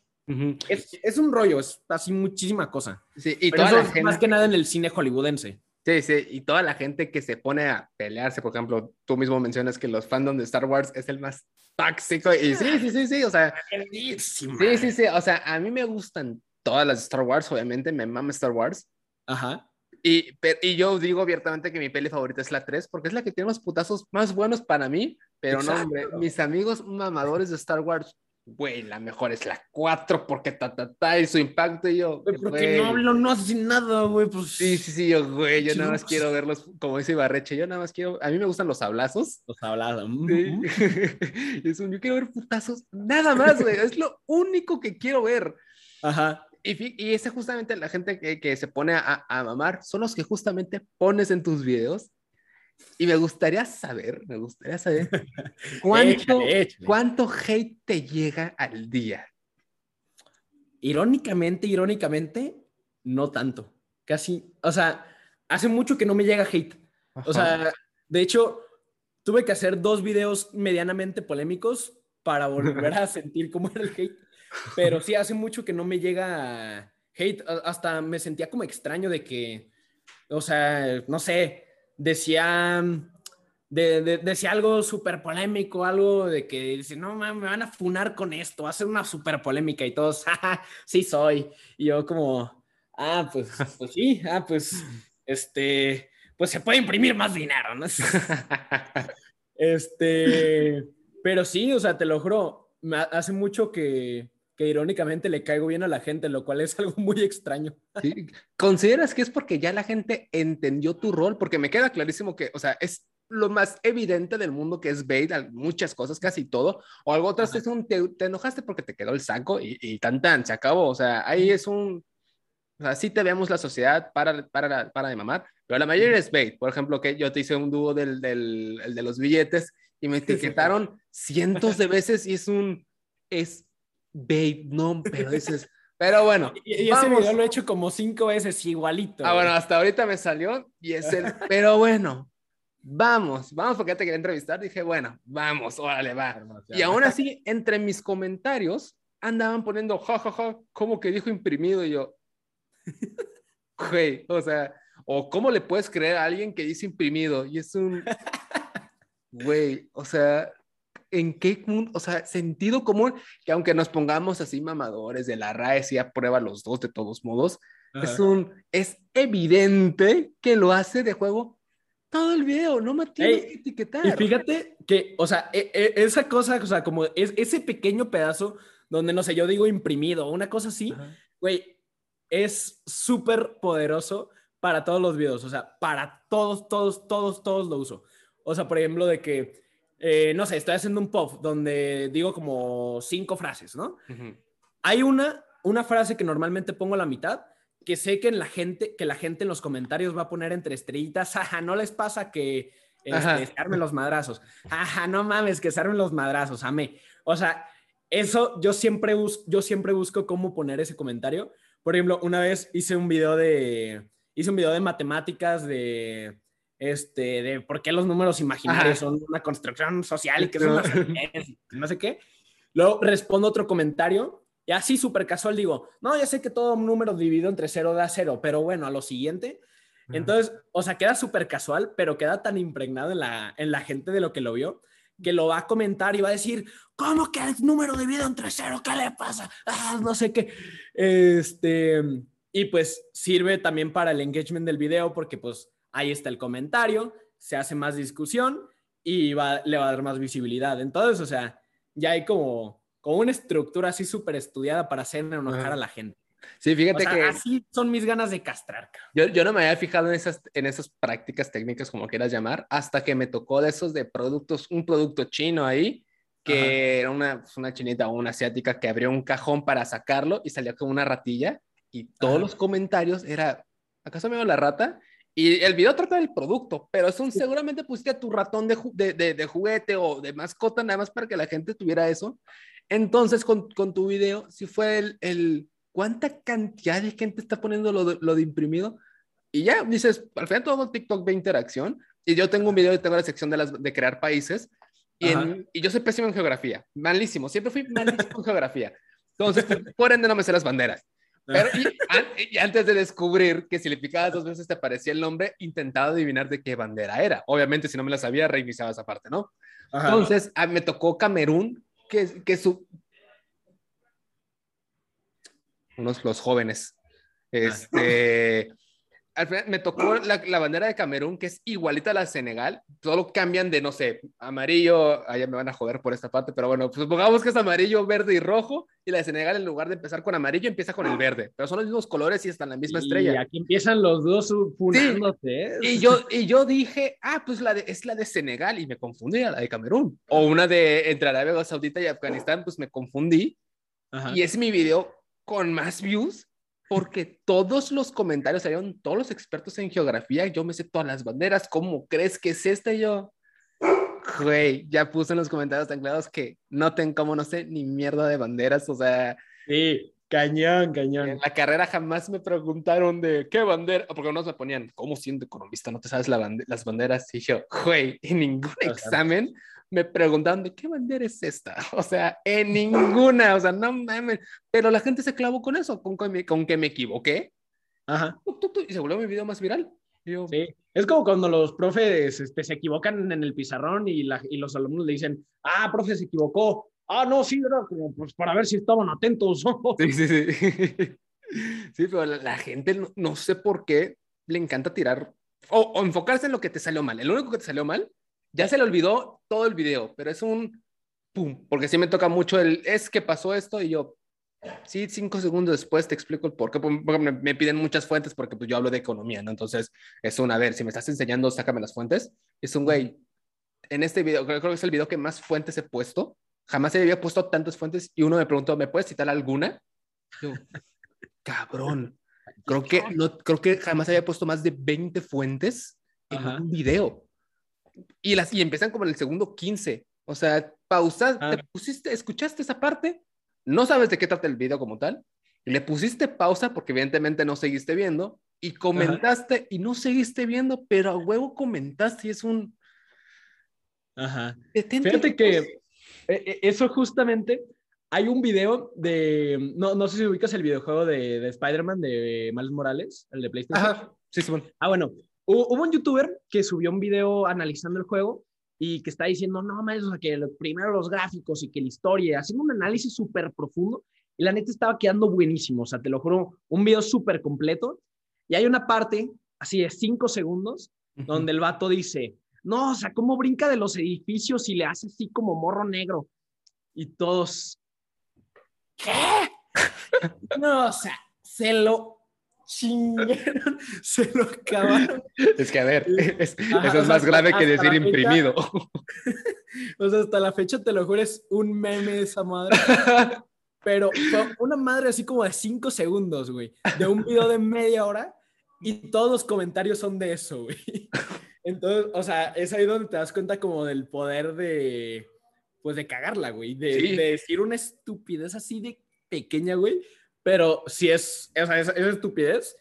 es, es, un rollo, es así muchísima cosa. Sí, y toda la gente... más que nada en el cine hollywoodense. Sí, sí, y toda la gente que se pone a pelearse, por ejemplo, tú mismo mencionas que los fandom de Star Wars es el más tóxico, y sí, sí, sí, sí, o sea, sí, sí, sí, o sea, a mí me gustan todas las Star Wars, obviamente, me mama Star Wars. Ajá. Y, y yo digo abiertamente que mi peli favorita es la 3 porque es la que tiene los putazos más buenos para mí, pero no, hombre, mis amigos mamadores de Star Wars, güey, la mejor es la 4 porque ta, ta, ta, y su impacto y yo. porque no hablo, no hace nada, güey, pues. Sí, sí, sí, yo, güey, yo nada más quiero verlos, como dice Ibarreche, yo nada más quiero, a mí me gustan los hablazos. Los hablazos. Sí. [LAUGHS] yo quiero ver putazos, nada más, güey, es lo único que quiero ver. Ajá y, y ese justamente la gente que, que se pone a, a, mamar son los que justamente pones en tus videos. Y me gustaría saber, me gustaría saber [LAUGHS] cuánto, cuánto hate te llega al día. Irónicamente, irónicamente, no tanto. Casi, o sea, hace mucho que no me llega hate. O sea, de hecho, tuve que hacer dos videos medianamente polémicos para volver a [LAUGHS] sentir cómo era el hate. Pero sí, hace mucho que no me llega hate. Hasta me sentía como extraño de que, o sea, no sé, decía, de, decía algo súper polémico, algo de que dice, no, me van a funar con esto, va a ser una súper polémica y todos, [LAUGHS] sí soy. Y yo como, ah, pues, pues sí, ah, pues, este, pues se puede imprimir más dinero, ¿no? [LAUGHS] este, pero sí, o sea, te lo juro, hace mucho que, que irónicamente le caigo bien a la gente, lo cual es [LAUGHS] algo muy extraño. ¿Consideras que es porque ya la gente entendió tu rol? Porque me queda clarísimo que, o sea, es lo más evidente del mundo que es bait, muchas cosas, casi todo, o algo otras es un, te, enojaste porque te quedó el saco y, y, tan tan, se acabó, o sea, ahí es un, o sea, sí te vemos la sociedad para, para, para de mamar, pero la mayoría es bait, por ejemplo, que yo te hice un dúo del, del de los billetes y me etiquetaron cientos de veces y es un, es babe, no, pero dices, [LAUGHS] pero bueno. Y, ese video lo he hecho como cinco veces igualito. Ah, bueno, hasta ahorita me salió y es el, [LAUGHS] pero bueno, vamos, vamos porque ya te quería entrevistar. Dije, bueno, vamos, órale, va. Y aún así, entre mis comentarios andaban poniendo, ja, ja, ja, como que dijo imprimido y yo, [LAUGHS] güey, o sea, o cómo le puedes creer a alguien que dice imprimido y es un, güey, o sea, en qué, o sea, sentido común, que aunque nos pongamos así mamadores de la RAE, sí aprueba los dos de todos modos, es un, es evidente que lo hace de juego todo el video, no me tienes que etiquetar. Y fíjate que, o sea, e, e, esa cosa, o sea, como es, ese pequeño pedazo donde, no sé, yo digo imprimido, una cosa así, güey, es súper poderoso para todos los videos, o sea, para todos, todos, todos, todos lo uso. O sea, por ejemplo, de que eh, no sé, estoy haciendo un pop donde digo como cinco frases, ¿no? Hay una, una frase que normalmente pongo a la mitad, que sé que, en la gente, que la gente en los comentarios va a poner entre estrellitas, ajá, no les pasa que este, se armen los madrazos, ajá, no mames, que se armen los madrazos, amé. O sea, eso yo siempre, yo siempre busco cómo poner ese comentario. Por ejemplo, una vez hice un video de, hice un video de matemáticas de este, de por qué los números imaginarios son una construcción social y que son [LAUGHS] no sé qué. Luego respondo otro comentario y así súper casual digo, no, ya sé que todo número dividido entre cero da cero, pero bueno, a lo siguiente. Entonces, o sea, queda súper casual, pero queda tan impregnado en la, en la gente de lo que lo vio, que lo va a comentar y va a decir, ¿cómo que el número dividido entre cero? ¿Qué le pasa? Ah, no sé qué. Este, y pues sirve también para el engagement del video porque pues ahí está el comentario, se hace más discusión y va, le va a dar más visibilidad. Entonces, o sea, ya hay como, como una estructura así súper estudiada para hacer enojar a la gente. Sí, fíjate que... Así son mis ganas de castrar. Yo, yo no me había fijado en esas, en esas prácticas técnicas, como quieras llamar, hasta que me tocó de esos de productos, un producto chino ahí, que era una, una chinita o una asiática que abrió un cajón para sacarlo y salía como una ratilla y todos los comentarios era, ¿acaso me veo la rata? Y el video trata del producto, pero es un, seguramente pusiste a tu ratón de, de, de, juguete o de mascota nada más para que la gente tuviera eso. Entonces, con, con tu video, si fue el, el, ¿cuánta cantidad de gente está poniendo lo de, lo de imprimido? Y ya dices, al final todo TikTok ve interacción, Y yo tengo un video y tengo la sección de, las, de crear países. Y, en, y, yo soy pésimo en geografía, malísimo, siempre fui malísimo en geografía. Entonces, por ende, no me sé las banderas. Pero y, antes de descubrir que si le picabas dos veces te aparecía el nombre, intentaba adivinar de qué bandera era. Obviamente, si no me la sabía, revisaba esa parte, ¿no? Entonces, ah, me tocó Camerún, que, que su... Unos, los jóvenes. Este al final me tocó la, bandera de Camerún, que es igualita a la de Senegal. Solo cambian de, no sé, amarillo. Allá me van a joder por esta parte, pero bueno, pues supongamos que es amarillo, verde y rojo. Y la de Senegal, en lugar de empezar con amarillo, empieza con el verde. Pero son los mismos colores y están la misma estrella. Y aquí empiezan los dos funándote. Y, yo, y yo dije, ah, pues la de, es la de Senegal. Y me confundí a la de Camerún. O una de entre Arabia Saudita y Afganistán, pues me confundí. Y es mi video con más views porque todos los comentarios salieron, todos los expertos en geografía, yo me sé todas las banderas, ¿cómo crees que es este yo? Güey, ya puse en los comentarios tan claros que noten cómo no sé ni mierda de banderas, o sea... Sí, cañón, cañón. En la carrera jamás me preguntaron de qué bandera, porque unos me ponían, ¿cómo siendo economista no te sabes las banderas? Y yo, güey, en ningún examen me preguntaban de qué bandera es esta. [LAUGHS] O sea, en ninguna, o sea, no mames. Pero la gente se clavó con eso, con, con, con que me equivoqué. Ajá. Y se volvió mi video más viral. sí, es como cuando los profes este, se equivocan en el pizarrón y, la, y los alumnos le dicen, ah, profe, se equivocó. Ah, no, sí, era como pues para ver si estaban atentos. [LAUGHS] sí, sí, sí. [LAUGHS] sí, pero la, gente no, no, sé por qué le encanta tirar o, o enfocarse en lo que te salió mal. El único que te salió mal ya se le olvidó todo el video, pero es un pum, porque sí me toca mucho el es que pasó esto y yo, sí, cinco segundos después te explico el por qué, me, piden muchas fuentes porque pues yo hablo de economía, ¿no? Entonces es un, a ver, si me estás enseñando, sácame las fuentes. Es un, güey, en este video, creo, que es el video que más fuentes he puesto. Jamás había puesto tantas fuentes y uno me preguntó, ¿me puedes citar alguna? Yo, [LAUGHS] cabrón, creo que, no, creo que jamás había puesto más de 20 fuentes en un video y, las, y empiezan como en el segundo 15. O sea, pausas, te ah. pusiste, escuchaste esa parte, no sabes de qué trata el video como tal, le pusiste pausa porque evidentemente no seguiste viendo y comentaste y no seguiste viendo, pero a huevo comentaste y es un... Ajá. Fíjate que e, e, eso justamente, hay un video de, no, no sé si ubicas el videojuego de, de Spider-Man de Miles Morales, el de PlayStation. Ajá, sí, sí, bueno. Ah, bueno, Hubo un youtuber que subió un video analizando el juego y que está diciendo, no, más, o sea, que primero los gráficos y que la historia, haciendo un análisis súper profundo. Y la neta estaba quedando buenísimo, o sea, te lo juro, un video súper completo. Y hay una parte, así de cinco segundos, donde el vato dice, no, o sea, cómo brinca de los edificios y le hace así como morro negro. Y todos, ¿qué? [LAUGHS] no, o sea, se lo chingaron, [LAUGHS] se lo acabaron. Es que, a ver, [LAUGHS] eso es más grave que decir imprimido. [LAUGHS] o sea, hasta la fecha, te lo juro, es un meme esa madre. Pero fue una madre así como de cinco segundos, güey, de un video de media hora y todos los comentarios son de eso, güey. Entonces, o sea, es ahí donde te das cuenta como del poder de, pues de cagarla, güey, de, de decir una estupidez así de pequeña, güey, pero si es, esa, esa, estupidez,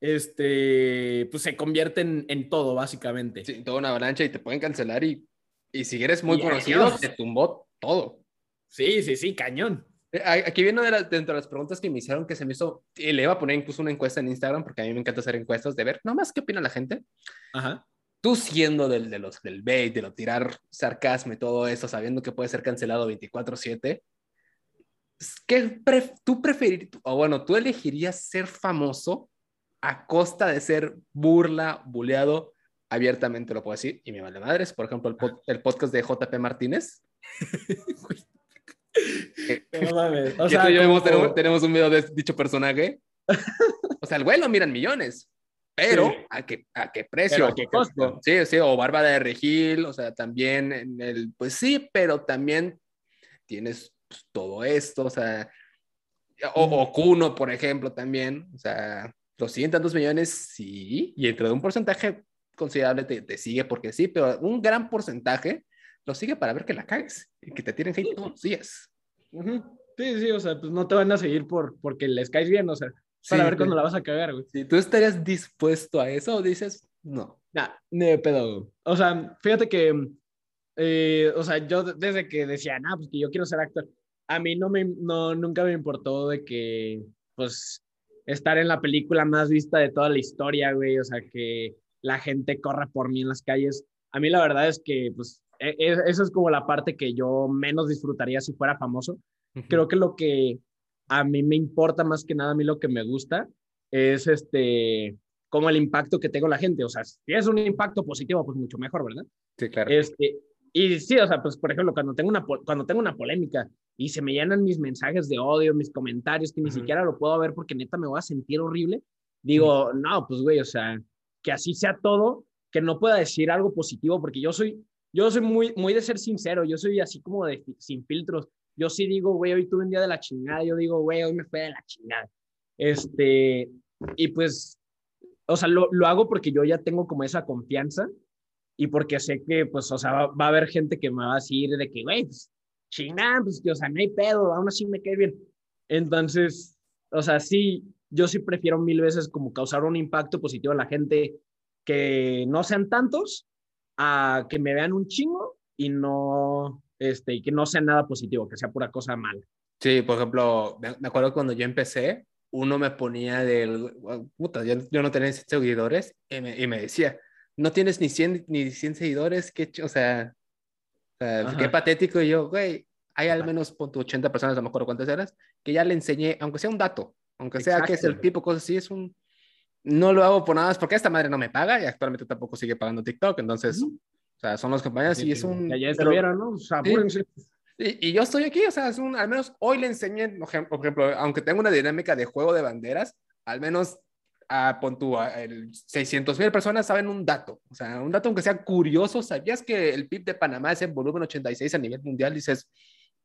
este, pues se convierte en, todo, básicamente. Sí, toda una avalancha y te pueden cancelar y, y si eres muy conocido, te tumbó todo. Sí, sí, sí, cañón. Eh, aquí viene de dentro de las preguntas que me hicieron que se me hizo, y le iba a poner incluso una encuesta en Instagram, porque a mí me encanta hacer encuestas de ver, nomás qué opina la gente. Ajá. Tú siendo del, de los, del bait, de lo tirar sarcasmo y todo eso, sabiendo que puede ser cancelado 24/7, ¿qué tú preferirías, o bueno, tú elegirías ser famoso a costa de ser burla, buleado, abiertamente lo puedo decir, y me vale madres, por ejemplo, el, el podcast de JP Martínez. [LAUGHS] no mames. O sea, yo tenemos, un video de dicho personaje. [LAUGHS] O sea, el güey lo miran millones, pero ¿a, qué, ¿a qué precio? ¿A qué costo? Sí, sí, o Bárbara de Regil, o sea, también en el, pues sí, pero también tienes pues, todo esto, o sea, o, Kuno, por ejemplo, también, o sea, los siguen tantos millones, sí, y entre un porcentaje considerable te, sigue porque sí, pero un gran porcentaje lo sigue para ver que la cagues y que te tienen hate todos los días. Sí, sí, o sea, pues no te van a seguir por, porque les caes bien, o sea, para ver cuándo la vas a cagar, güey. ¿tú estarías dispuesto a eso o dices, no, Nah, ni de pedo. O sea, fíjate que, eh, o sea, yo desde que decía, nah, pues que yo quiero ser actor, a mí no me, no, nunca me importó de que, pues, estar en la película más vista de toda la historia, güey, o sea, que la gente corra por mí en las calles. A mí la verdad es que, pues, e, e, eso es como la parte que yo menos disfrutaría si fuera famoso. Creo que lo que a mí me importa más que nada, a mí lo que me gusta es este, como el impacto que tengo la gente. O sea, si es un impacto positivo, pues mucho mejor, ¿verdad? Sí, claro. Este, y sí, o sea, pues por ejemplo, cuando tengo una, cuando tengo una polémica y se me llenan mis mensajes de odio, mis comentarios, que ni siquiera lo puedo ver porque neta me voy a sentir horrible, digo, no, pues güey, o sea, que así sea todo, que no pueda decir algo positivo, porque yo soy, yo soy muy, muy de ser sincero, yo soy así como de sin filtros. Yo sí digo, güey, hoy tuve un día de la chingada, yo digo, güey, hoy me fue de la chingada. Este, y pues, o sea, lo, lo hago porque yo ya tengo como esa confianza y porque sé que, pues, o sea, va, a haber gente que me va a decir de que, güey, pues, chingada, pues, que, o sea, no hay pedo, aún así me cae bien. Entonces, o sea, sí, yo sí prefiero mil veces como causar un impacto positivo a la gente que no sean tantos a que me vean un chingo y no, este, y que no sea nada positivo, que sea pura cosa mala. Sí, por ejemplo, me acuerdo cuando yo empecé, uno me ponía del, puta, yo, yo no tenía seguidores y me, y me, decía, no tienes ni 100, ni 100 seguidores, qué, o sea, sea qué patético. Y yo, güey, hay al menos 80 personas, a lo mejor cuántas eras, que ya le enseñé, aunque sea un dato, aunque sea que es el tipo, cosas así, es un, no lo hago por nada más porque esta madre no me paga y actualmente tampoco sigue pagando TikTok, entonces, o sea, son los compañeros y es un... Ya, ya estuvieron, ¿no? O sea, sí. y, y, yo estoy aquí, o sea, es un, al menos hoy le enseñé, por ejemplo, aunque tengo una dinámica de juego de banderas, al menos a, pon tú, a, el 600 mil personas saben un dato, o sea, un dato aunque sea curioso, ¿sabías que el PIB de Panamá es en volumen 86 a nivel mundial? Dices,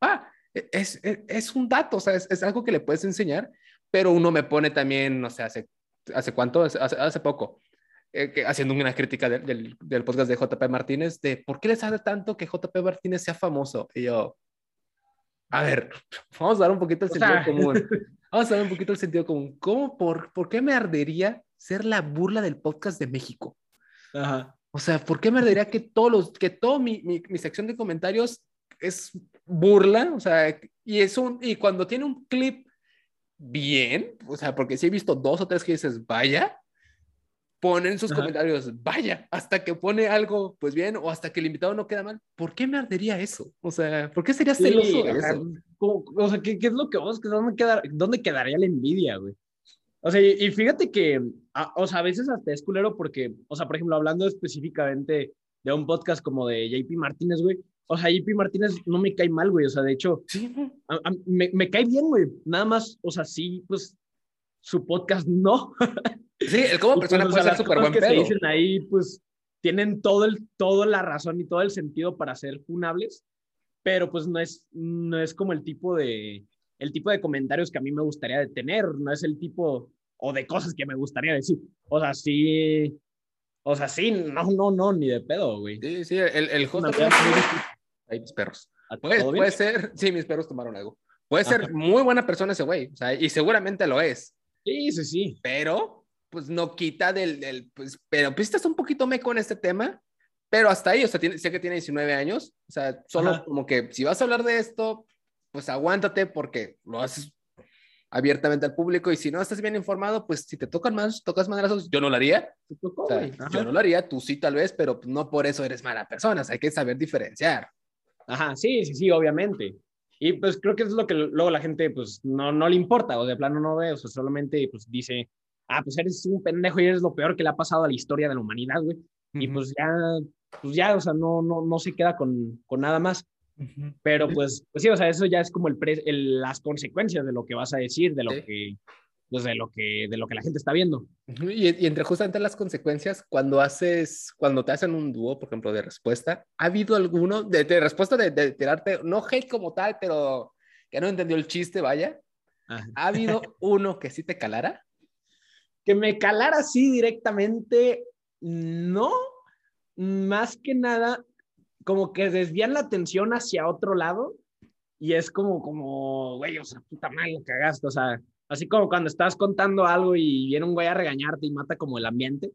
ah, es, es, es un dato, o sea, es, es, algo que le puedes enseñar, pero uno me pone también, no sé, hace ¿hace cuánto? Hace, hace poco, eh, que, haciendo una crítica de, del, del, podcast de JP Martínez, de por qué les hace tanto que JP Martínez sea famoso. Y yo, a ver, [LAUGHS] vamos a dar un poquito el sentido sea... común. [LAUGHS] Vamos a dar un poquito el sentido común. ¿Cómo, por, por qué me ardería ser la burla del podcast de México? Ajá. O sea, ¿por qué me ardería que todos los, que todo mi, mi, mi sección de comentarios es burla? O sea, y es un, y cuando tiene un clip bien, o sea, porque si he visto dos o tres que dices, vaya, ponen sus Ajá. comentarios, vaya, hasta que pone algo, pues bien, o hasta que el invitado no queda mal. ¿Por qué me ardería eso? O sea, ¿por qué sería celoso sí, de eso? O, sea, ¿qué, ¿qué, es lo que vos, dónde, quedar, dónde quedaría la envidia, güey? O sea, y, y fíjate que, a, o sea, a veces hasta es culero porque, o sea, por ejemplo, hablando específicamente de un podcast como de JP Martínez, güey, o sea, JP Martínez no me cae mal, güey. O sea, de hecho, sí. a, a, me, me, cae bien, güey. Nada más, o sea, sí, pues su podcast no. Sí, el como [LAUGHS] persona pues, puede o sea, ser súper buen que pedo. se dicen ahí, pues tienen todo el, toda la razón y todo el sentido para ser funables, pero pues no es, no es como el tipo de, el tipo de comentarios que a mí me gustaría tener, no es el tipo o de cosas que me gustaría decir. O sea, sí, o sea, sí, no, no, no, ni de pedo, güey. Sí, sí, el, el host Ahí mis perros. Puede, puede ser, sí, mis perros tomaron algo. Puede ser Ajá. muy buena persona ese güey, o sea, y seguramente lo es. Sí, sí, sí. Pero, pues no quita del, del pues, pero pues estás un poquito meco en este tema, pero hasta ahí, o sea, tiene, sé que tiene 19 años, o sea, solo Ajá. como que si vas a hablar de esto, pues aguántate porque lo haces abiertamente al público y si no estás bien informado, pues si te tocan más, tocas madrazos, yo no lo haría. Tocó, o sea, yo no lo haría, tú sí tal vez, pero no por eso eres mala persona, o sea, hay que saber diferenciar. Ajá, sí, sí, sí, obviamente. Y pues creo que es lo que luego la gente pues no, no le importa o de plano no ve, o sea, solamente pues dice, ah, pues eres un pendejo y eres lo peor que le ha pasado a la historia de la humanidad, güey. Uh -huh. Y pues ya, pues ya, o sea, no, no, no se queda con, con nada más. Uh -huh. Pero pues, pues sí, o sea, eso ya es como el, pre, el, las consecuencias de lo que vas a decir, de lo sí. que pues de lo que de lo que la gente está viendo. Y, y, entre justamente las consecuencias, cuando haces, cuando te hacen un dúo, por ejemplo, de respuesta, ¿ha habido alguno de, de respuesta de, de, tirarte, no hate como tal, pero que no entendió el chiste, vaya? Ajá. ¿Ha habido uno que sí te calara? [LAUGHS] Que me calara así directamente, no, más que nada, como que desvían la atención hacia otro lado y es como, como, güey, o sea, puta madre, cagaste, o sea, Así como cuando estás contando algo y viene un güey a regañarte y mata como el ambiente.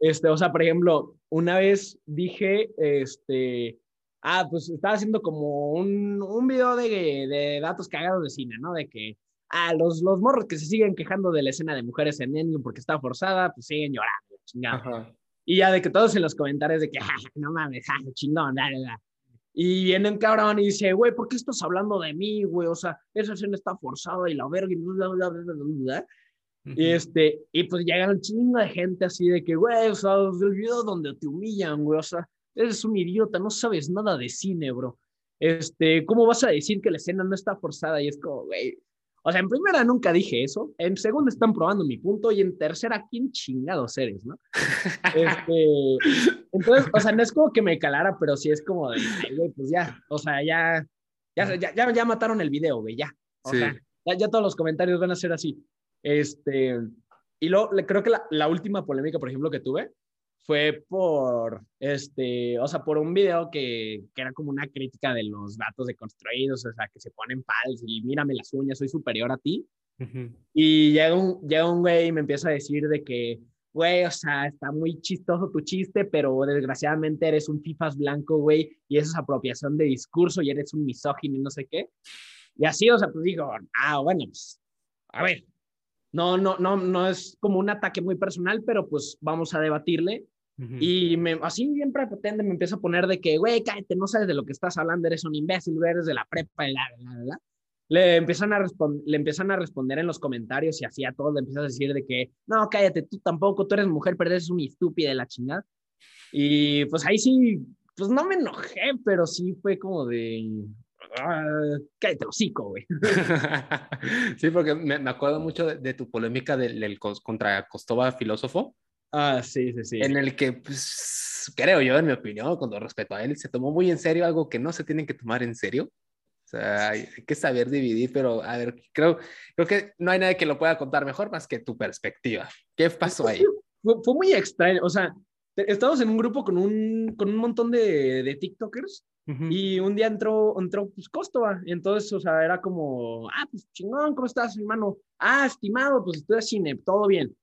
Este, o sea, por ejemplo, una vez dije, este, ah, pues estaba haciendo como un, un video de, de datos cagados de cine, ¿no? De que, ah, los, los morros que se siguen quejando de la escena de mujeres en Endgame porque está forzada, pues siguen llorando, chingada. Y ya de que todos en los comentarios de que, no mames, ja, chingón, da, da, Y viene un cabrón y dice, güey, ¿por qué estás hablando de mí, güey? O sea, esa escena está forzada y la verga y bla, bla, bla, bla, Y, este, y pues llega un chingo de gente así de que, güey, o sea, el video donde te humillan, güey, o sea, eres un idiota, no sabes nada de cine, bro. Este, ¿cómo vas a decir que la escena no está forzada? Y es como, güey, o sea, en primera nunca dije eso, en segunda están probando mi punto y en tercera, ¿quién chingados eres, no? [LAUGHS] Este, entonces, o sea, no es como que me calara, pero sí es como de, güey, pues ya, o sea, ya, ya, ya, ya, mataron el video, güey, ya. O sea, ya, todos los comentarios van a ser así. Este, y luego creo que la, la última polémica, por ejemplo, que tuve, fue por, este, o sea, por un video que, que, era como una crítica de los datos deconstruidos, o sea, que se ponen pals y mírame las uñas, soy superior a ti. Y llega un, llega un güey y me empieza a decir de que, güey, o sea, está muy chistoso tu chiste, pero desgraciadamente eres un fifas blanco, güey, y eso es apropiación de discurso y eres un misógino y no sé qué. Y así, o sea, pues digo, ah, bueno, pues, a ver, no, no, no, no es como un ataque muy personal, pero pues vamos a debatirle y me, así bien prepotente me empieza a poner de que, güey, cállate, no sabes de lo que estás hablando, eres un imbécil, eres de la prepa, y la, la, la, Le empiezan, a le empiezan a responder en los comentarios y así a todos le empiezas a decir de que, no, cállate, tú tampoco, tú eres mujer, pero eres un estúpida de la chingada. Y pues ahí sí, pues no me enojé, pero sí fue como de, ah, cállate hocico, güey. [LAUGHS] sí, porque me, acuerdo mucho de, tu polémica del, contra Costova filósofo. Ah, sí, sí, sí. En el que, pues, creo yo, en mi opinión, con respeto a él, se tomó muy en serio algo que no se tiene que tomar en serio. O sea, hay, que saber dividir, pero a ver, creo, creo que no hay nadie que lo pueda contar mejor más que tu perspectiva. ¿Qué pasó ahí? Fue, muy extraño, o sea, estábamos en un grupo con un, con un montón de, de TikTokers y un día entró, entró pues Costova, y entonces, o sea, era como, ah, pues chingón, ¿cómo estás, hermano? Ah, estimado, pues estoy de cine, todo bien.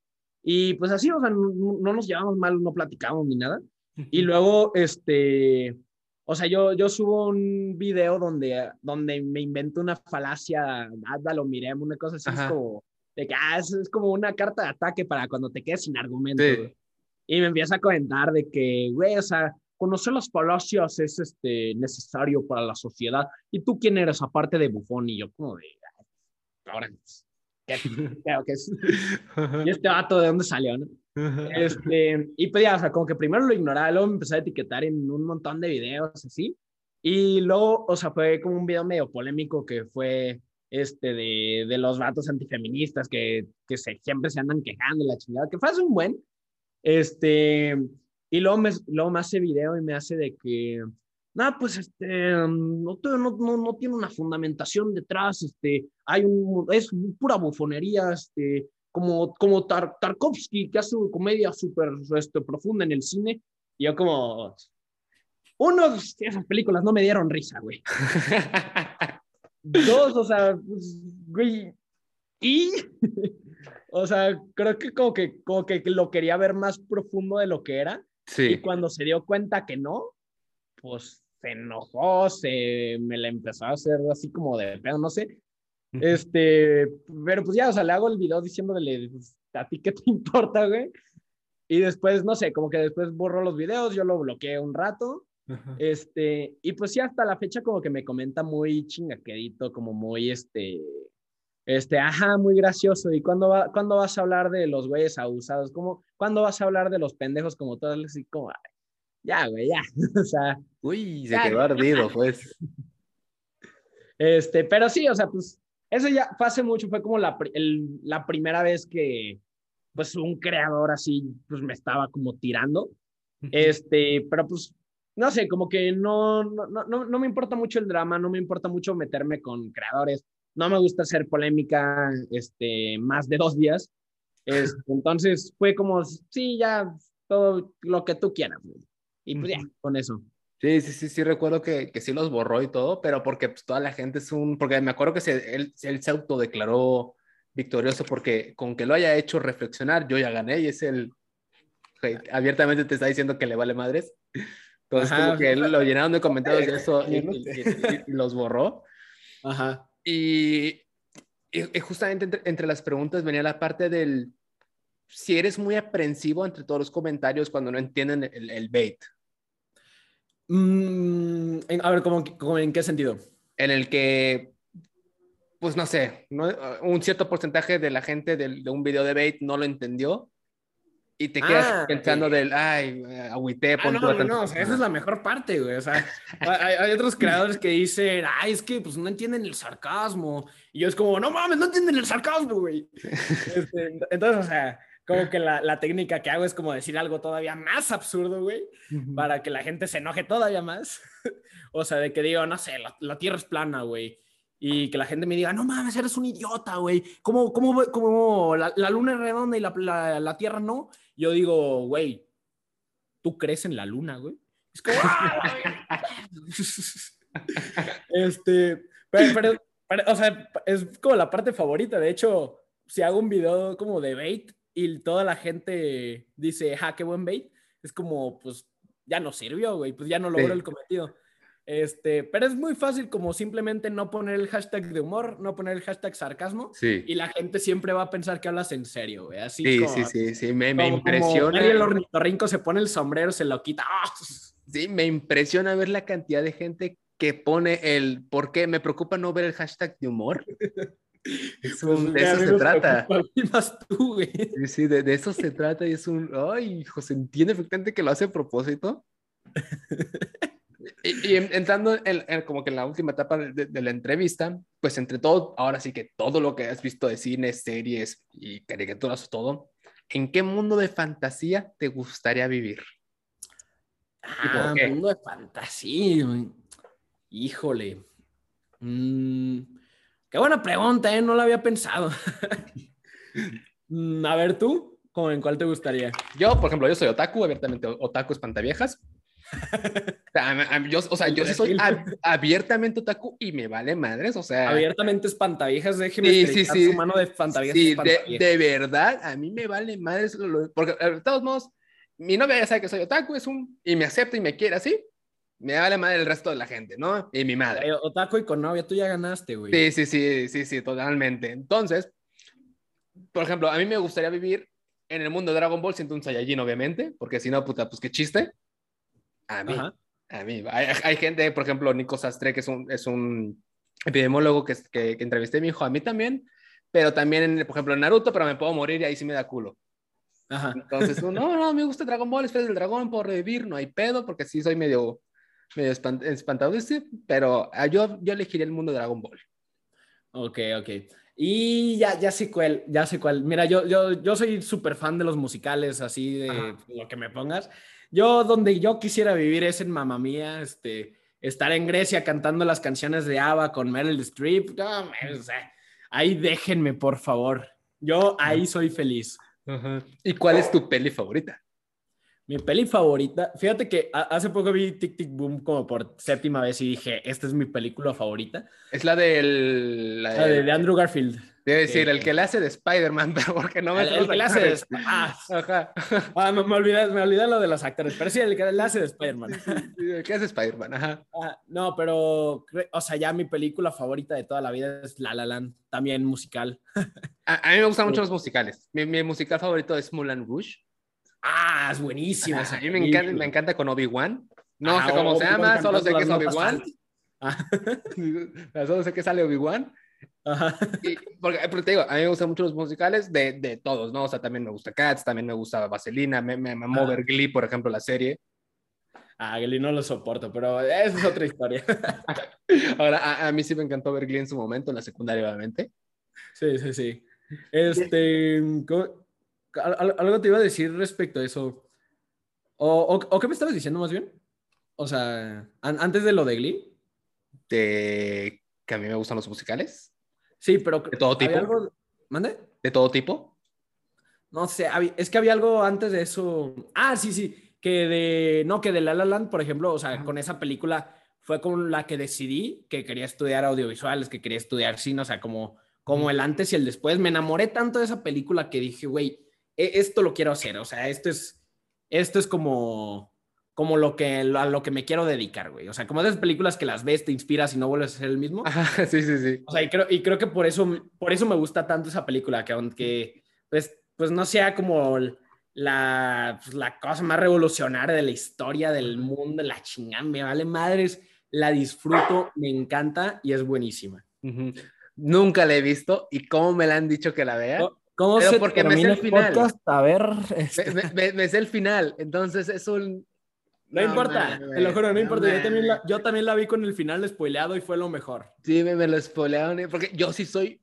Y pues así, o sea, no, nos llevamos mal, no platicamos ni nada. [LAUGHS] Y luego, este, o sea, yo, yo subo un video donde, donde me invento una falacia, lo miremos, una cosa así, es como, de que, ah, es, como una carta de ataque para cuando te quedes sin argumento. Y me empieza a comentar de que, güey, o sea, conocer las falacias es este, necesario para la sociedad. ¿Y tú quién eres aparte de bufón? Y yo como de, ahora, que es. [LAUGHS] ¿Y este vato de dónde salió, no? Este, y pues ya, o sea, como que primero lo ignoraba, luego me empecé a etiquetar en un montón de videos así. Y luego, o sea, fue como un video medio polémico que fue este de, de los vatos antifeministas que, que se, siempre se andan quejando la chingada, que fue hace un buen. Este, y luego me, luego me hace video y me hace de que no, pues este, no, no, no, tiene una fundamentación detrás, este, hay un, es pura bufonería, este, como, como Tarkovsky, que hace comedia súper este, profunda en el cine, y yo como, uno, esas películas no me dieron risa, güey. [LAUGHS] Dos, o sea, pues, güey, y, [LAUGHS] o sea, creo que como, que como que lo quería ver más profundo de lo que era, sí. y cuando se dio cuenta que no, pues se enojó, se me la empezó a hacer así como de pedo, no sé. Este, pero pues ya, o sea, le hago el video diciéndole, pues, a ti qué te [LAUGHS] importa, güey. Y después, no sé, como que después borro los videos, yo lo bloqueé un rato. Este, y pues sí, hasta la fecha como que me comenta muy chingaquedito, como muy, este, este, ajá, muy gracioso. ¿Y cuándo, va, ¿cuándo vas a hablar de los güeyes abusados? ¿Cómo, ¿Cuándo vas a hablar de los pendejos como todos? Así como, ya, güey, ya. [LAUGHS] o sea. Uy, se quedó ardido, [LAUGHS] pues. Este, pero sí, o sea, pues eso ya fue hace mucho, fue como la, la primera vez que, pues, un creador así, pues, me estaba como tirando. Este, pero pues, no sé, como que no, no, no, no me importa mucho el drama, no me importa mucho meterme con creadores, no me gusta hacer polémica, este, más de dos días. [LAUGHS] Este, entonces fue como, sí, ya, todo lo que tú quieras. Güey. Y pues ya, con eso. Sí, sí, sí, sí, recuerdo que, que sí los borró y todo, pero porque pues, toda la gente es un, porque me acuerdo que se, él, él se autodeclaró victorioso porque con que lo haya hecho reflexionar, yo ya gané y es el, abiertamente te está diciendo que le vale madres. Entonces, como que lo llenaron de comentarios de eso y, los borró. Ajá. Y, y justamente entre, las preguntas venía la parte del si eres muy aprensivo entre todos los comentarios cuando no entienden el, bait. Mm, a ver, ¿cómo, en qué sentido? En el que, pues no sé, un cierto porcentaje de la gente de, de un video de bait no lo entendió y te quedas ah, pensando del, ay, agüité, ah, no, no, no, o sea, esa es la mejor parte, güey. O sea, [LAUGHS] hay, hay, otros creadores que dicen, ay, es que pues no entienden el sarcasmo. Y yo es como, no mames, no entienden el sarcasmo, güey. [LAUGHS] Este, entonces, o sea, como que la, la, técnica que hago es como decir algo todavía más absurdo, güey, para que la gente se enoje todavía más. [LAUGHS] o sea, de que digo, no sé, la, la tierra es plana, güey y que la gente me diga, no mames, eres un idiota, güey. ¿Cómo, cómo, cómo la, la, luna es redonda y la, Tierra no? Yo digo, güey, ¿tú crees en la luna, güey? Es como, ¡Ah, [LAUGHS] este, pero, o sea, es como la parte favorita. De hecho, si hago un video como de bait y toda la gente dice, ja, qué buen bait, es como, pues, ya no sirvió, güey, pues ya no logró el cometido. Este, pero es muy fácil como simplemente no poner el hashtag de humor, no poner el hashtag sarcasmo y la gente siempre va a pensar que hablas en serio, güey. Así sí, sí, sí, sí, me, me impresiona. el ornitorrinco se pone el sombrero, se lo quita. ¡ah! [LAUGHS] Sí, me impresiona ver la cantidad de gente que pone el ¿por qué? Me preocupa no ver el hashtag de humor. [LAUGHS] Es un, pues, de eso se trata. [LAUGHS] Tú, güey. Sí, sí, de, de, eso se trata y es un, ay, hijo, se entiende perfectamente que lo hace a propósito. [LAUGHS] Y, entrando en, como que en la última etapa de, la entrevista, pues entre todo, ahora sí que todo lo que has visto de cine, series y caricaturas, todo, ¿en qué mundo de fantasía te gustaría vivir? Ah, mundo de fantasía. Híjole. Mm, qué buena pregunta, ¿eh? No la había pensado. [LAUGHS] Mm, a ver, tú, ¿en cuál te gustaría? Yo, por ejemplo, yo soy otaku, abiertamente otaku espantaviejas. [LAUGHS] yo, o sea, yo soy abiertamente otaku y me vale madres, o sea. Abiertamente espantaviejas, déjeme sí, sí, sí. su mano de espantaviejas. Sí, de, verdad, a mí me vale madres, porque de todos modos, mi novia ya sabe que soy otaku, es un, y me acepta y me quiere así, me vale madre el resto de la gente, ¿no? Y mi madre. otaku y con novia, tú ya ganaste, güey. Sí, sí, sí, sí, sí, totalmente. Entonces, por ejemplo, a mí me gustaría vivir en el mundo de Dragon Ball siendo un Saiyajin, obviamente, porque si no, puta, pues qué chiste. A mí. A mí. Hay, gente, por ejemplo, Nico Sastre, que es un, es un epidemiólogo que, que, que entrevisté, me dijo, a mí también, pero también, por ejemplo, en Naruto, pero me puedo morir y ahí sí me da culo. Ajá. Entonces, no, no, me gusta Dragon Ball, espera del dragón, puedo revivir, no hay pedo, porque sí soy medio, medio espantado, pero ah, yo, yo elegiría el mundo de Dragon Ball. Ok, ok. Y ya, ya sé cuál, ya sé cuál. Mira, yo, yo, yo soy súper fan de los musicales, así de lo que me pongas. Yo donde yo quisiera vivir es en Mamma Mía, este, estar en Grecia cantando las canciones de ABBA con Meryl Streep. No, ahí déjenme, por favor. Yo ahí soy feliz. ¿Y cuál es tu peli favorita? Mi peli favorita, fíjate que hace poco vi Tic Tic Boom como por séptima vez y dije, esta es mi película favorita. Es la del... La de Andrew Garfield. Debe decir, el que le hace de Spider-Man, [LAUGHS] pero porque no me... El, el que le hace de... Ah, Ajá. Ah, me, me, olvidé, me olvidé lo de los actores, pero sí, el que le hace de Spider-Man. el que hace Spider-Man, ajá. Ah, no, pero, o sea, ya mi película favorita de toda la vida es La La Land, también musical. [LAUGHS] a, mí me gustan mucho los musicales. Mi, mi, musical favorito es Moulin Rouge. Ah, es buenísimo. a mí me encanta, me encanta con Obi-Wan. No sé cómo se llama, solo sé que es Obi-Wan. [LAUGHS] solo sé que sale Obi-Wan. porque, te digo, a mí me gustan mucho los musicales de, de, todos, ¿no? O sea, también me gusta Cats, también me gusta Vaselina, me, me mamó ver Glee, por ejemplo, la serie. Ah, Glee no lo soporto, pero esa es otra historia. [LAUGHS] Ahora, a, a, mí sí me encantó ver Glee en su momento, en la secundaria, obviamente. Sí, sí, sí. Este, algo te iba a decir respecto a eso. O, o, qué me estabas diciendo más bien? O sea, antes de lo de Glee. De que a mí me gustan los musicales. Sí, pero... ¿De todo tipo? Algo... ¿Mande? ¿De todo tipo? No sé, es que había algo antes de eso. Ah, sí, sí, que de, no, que de La La Land, por ejemplo, o sea, con esa película fue con la que decidí que quería estudiar audiovisuales, que quería estudiar cine, o sea, como, como el antes y el después. Me enamoré tanto de esa película que dije, güey, esto lo quiero hacer, o sea, esto es, esto es como, como lo que, a lo que me quiero dedicar, güey. O sea, como esas películas que las ves, te inspiras y no vuelves a ser el mismo. Ajá, [LAUGHS] sí, sí, sí. O sea, y creo, y creo que por eso, por eso me gusta tanto esa película, que aunque, pues, pues no sea como la, pues, la cosa más revolucionaria de la historia del mundo, la chingada, me vale madres, la disfruto, me encanta y es buenísima. Nunca la he visto y cómo me la han dicho que la vea. ¿Cómo Pero se porque me sé el el final. podcast? A ver, Me, este, me- me- me sé el final, entonces es un... no, importa, mames, te lo juro, no, no importa. Yo también, la, yo también la vi con el final spoileado y fue lo mejor. Sí, me, me lo spoilearon, eh, porque yo sí soy...